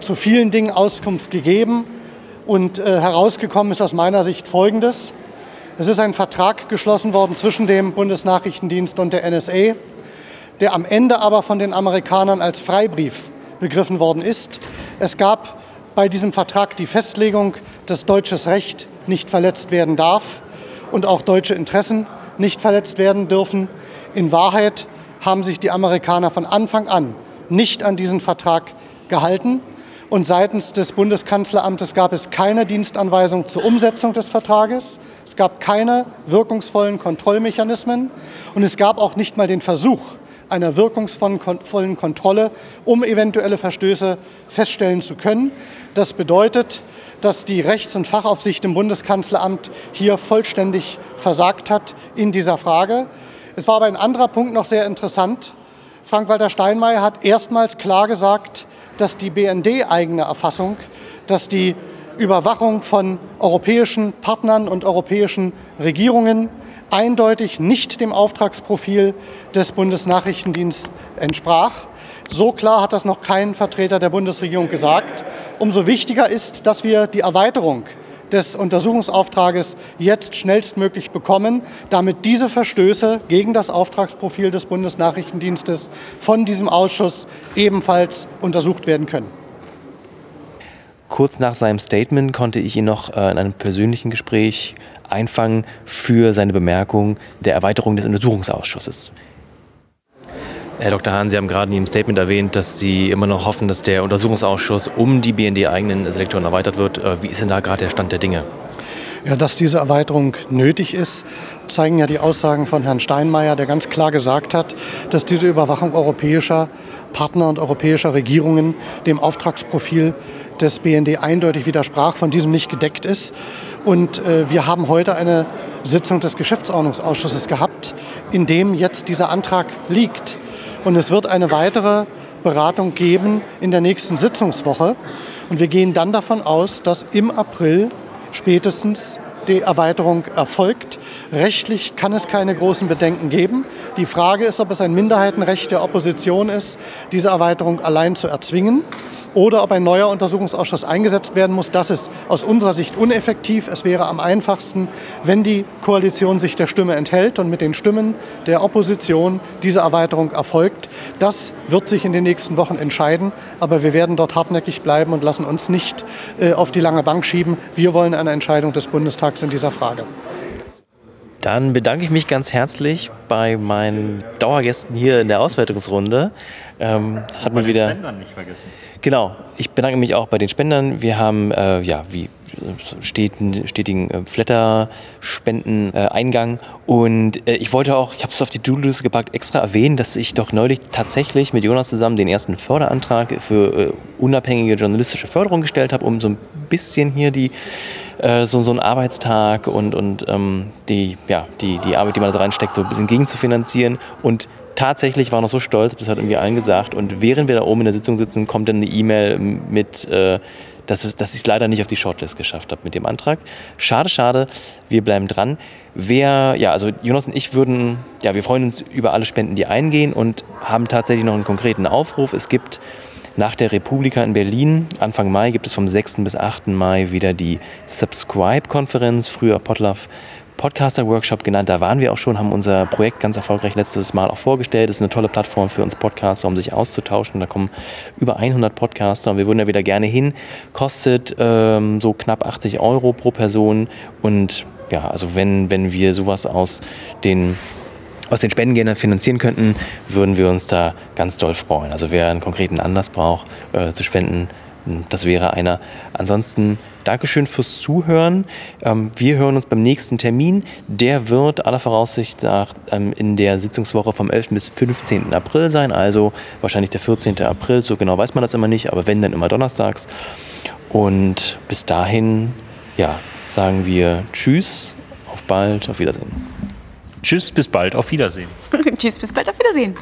zu vielen Dingen Auskunft gegeben. Und äh, herausgekommen ist aus meiner Sicht Folgendes. Es ist ein Vertrag geschlossen worden zwischen dem Bundesnachrichtendienst und der NSA, der am Ende aber von den Amerikanern als Freibrief begriffen worden ist. Es gab bei diesem Vertrag die Festlegung, dass deutsches Recht nicht verletzt werden darf und auch deutsche Interessen nicht verletzt werden dürfen. In Wahrheit haben sich die Amerikaner von Anfang an nicht an diesen Vertrag gehalten. Und seitens des Bundeskanzleramtes gab es keine Dienstanweisung zur Umsetzung des Vertrages. Es gab keine wirkungsvollen Kontrollmechanismen und es gab auch nicht mal den Versuch einer wirkungsvollen Kontrolle, um eventuelle Verstöße feststellen zu können. Das bedeutet, dass die Rechts- und Fachaufsicht im Bundeskanzleramt hier vollständig versagt hat in dieser Frage. Es war aber ein anderer Punkt noch sehr interessant. Frank-Walter Steinmeier hat erstmals klar gesagt, dass die BND-eigene Erfassung, dass die Überwachung von europäischen Partnern und europäischen Regierungen eindeutig nicht dem Auftragsprofil des Bundesnachrichtendienstes entsprach. So klar hat das noch kein Vertreter der Bundesregierung gesagt. Umso wichtiger ist, dass wir die Erweiterung des Untersuchungsauftrages jetzt schnellstmöglich bekommen, damit diese Verstöße gegen das Auftragsprofil des Bundesnachrichtendienstes von diesem Ausschuss ebenfalls untersucht werden können. Kurz nach seinem Statement konnte ich ihn noch äh, in einem persönlichen Gespräch einfangen für seine Bemerkung der Erweiterung des Untersuchungsausschusses. Herr Dr. Hahn, Sie haben gerade in Ihrem Statement erwähnt, dass Sie immer noch hoffen, dass der Untersuchungsausschuss um die BND-eigenen Selektoren erweitert wird. Äh, wie ist denn da gerade der Stand der Dinge? Ja, dass diese Erweiterung nötig ist, zeigen ja die Aussagen von Herrn Steinmeier, der ganz klar gesagt hat, dass diese Überwachung europäischer Partner und europäischer Regierungen dem Auftragsprofil des BND eindeutig widersprach, von diesem nicht gedeckt ist. Und äh, wir haben heute eine Sitzung des Geschäftsordnungsausschusses gehabt, in dem jetzt dieser Antrag liegt. Und es wird eine weitere Beratung geben in der nächsten Sitzungswoche. Und wir gehen dann davon aus, dass im April spätestens die Erweiterung erfolgt. Rechtlich kann es keine großen Bedenken geben. Die Frage ist, ob es ein Minderheitenrecht der Opposition ist, diese Erweiterung allein zu erzwingen oder ob ein neuer Untersuchungsausschuss eingesetzt werden muss. Das ist aus unserer Sicht uneffektiv. Es wäre am einfachsten, wenn die Koalition sich der Stimme enthält und mit den Stimmen der Opposition diese Erweiterung erfolgt. Das wird sich in den nächsten Wochen entscheiden, aber wir werden dort hartnäckig bleiben und lassen uns nicht äh, auf die lange Bank schieben. Wir wollen eine Entscheidung des Bundestags in dieser Frage. Dann bedanke ich mich ganz herzlich bei meinen Dauergästen hier in der Auswertungsrunde. Ähm, hat man wieder. Spendern nicht vergessen. Genau. Ich bedanke mich auch bei den Spendern. Wir haben äh, ja wie stetigen, stetigen äh, Flatter-Spenden-Eingang. Äh, und äh, ich wollte auch, ich habe es auf die Do-Liste gepackt, extra erwähnen, dass ich doch neulich tatsächlich mit Jonas zusammen den ersten Förderantrag für äh, unabhängige journalistische Förderung gestellt habe, um so ein bisschen hier die äh, so, so einen Arbeitstag und, und ähm, die, ja, die, die Arbeit, die man da so reinsteckt, so ein bisschen gegenzufinanzieren. Und tatsächlich war noch so stolz, das hat irgendwie allen gesagt. Und während wir da oben in der Sitzung sitzen, kommt dann eine E-Mail mit, äh, dass, dass ich es leider nicht auf die Shortlist geschafft habe mit dem Antrag. Schade, schade. Wir bleiben dran. Wer, ja, also Jonas und ich würden, ja, wir freuen uns über alle Spenden, die eingehen und haben tatsächlich noch einen konkreten Aufruf. Es gibt nach der Republika in Berlin, Anfang Mai, gibt es vom 6. bis 8. Mai wieder die Subscribe-Konferenz, früher Potluck Podcaster-Workshop genannt. Da waren wir auch schon, haben unser Projekt ganz erfolgreich letztes Mal auch vorgestellt. Das ist eine tolle Plattform für uns Podcaster, um sich auszutauschen. Da kommen über 100 Podcaster und wir würden da wieder gerne hin. Kostet ähm, so knapp 80 Euro pro Person. Und ja, also wenn, wenn wir sowas aus den aus den Spendengeldern finanzieren könnten, würden wir uns da ganz doll freuen. Also wer einen konkreten Anlass braucht äh, zu spenden, das wäre einer. Ansonsten Dankeschön fürs Zuhören. Ähm, wir hören uns beim nächsten Termin. Der wird aller Voraussicht nach ähm, in der Sitzungswoche vom 11. bis 15. April sein, also wahrscheinlich der 14. April. So genau weiß man das immer nicht, aber wenn, dann immer donnerstags. Und bis dahin, ja, sagen wir Tschüss, auf bald, auf Wiedersehen. Tschüss, bis bald, auf Wiedersehen. *laughs* Tschüss, bis bald, auf Wiedersehen.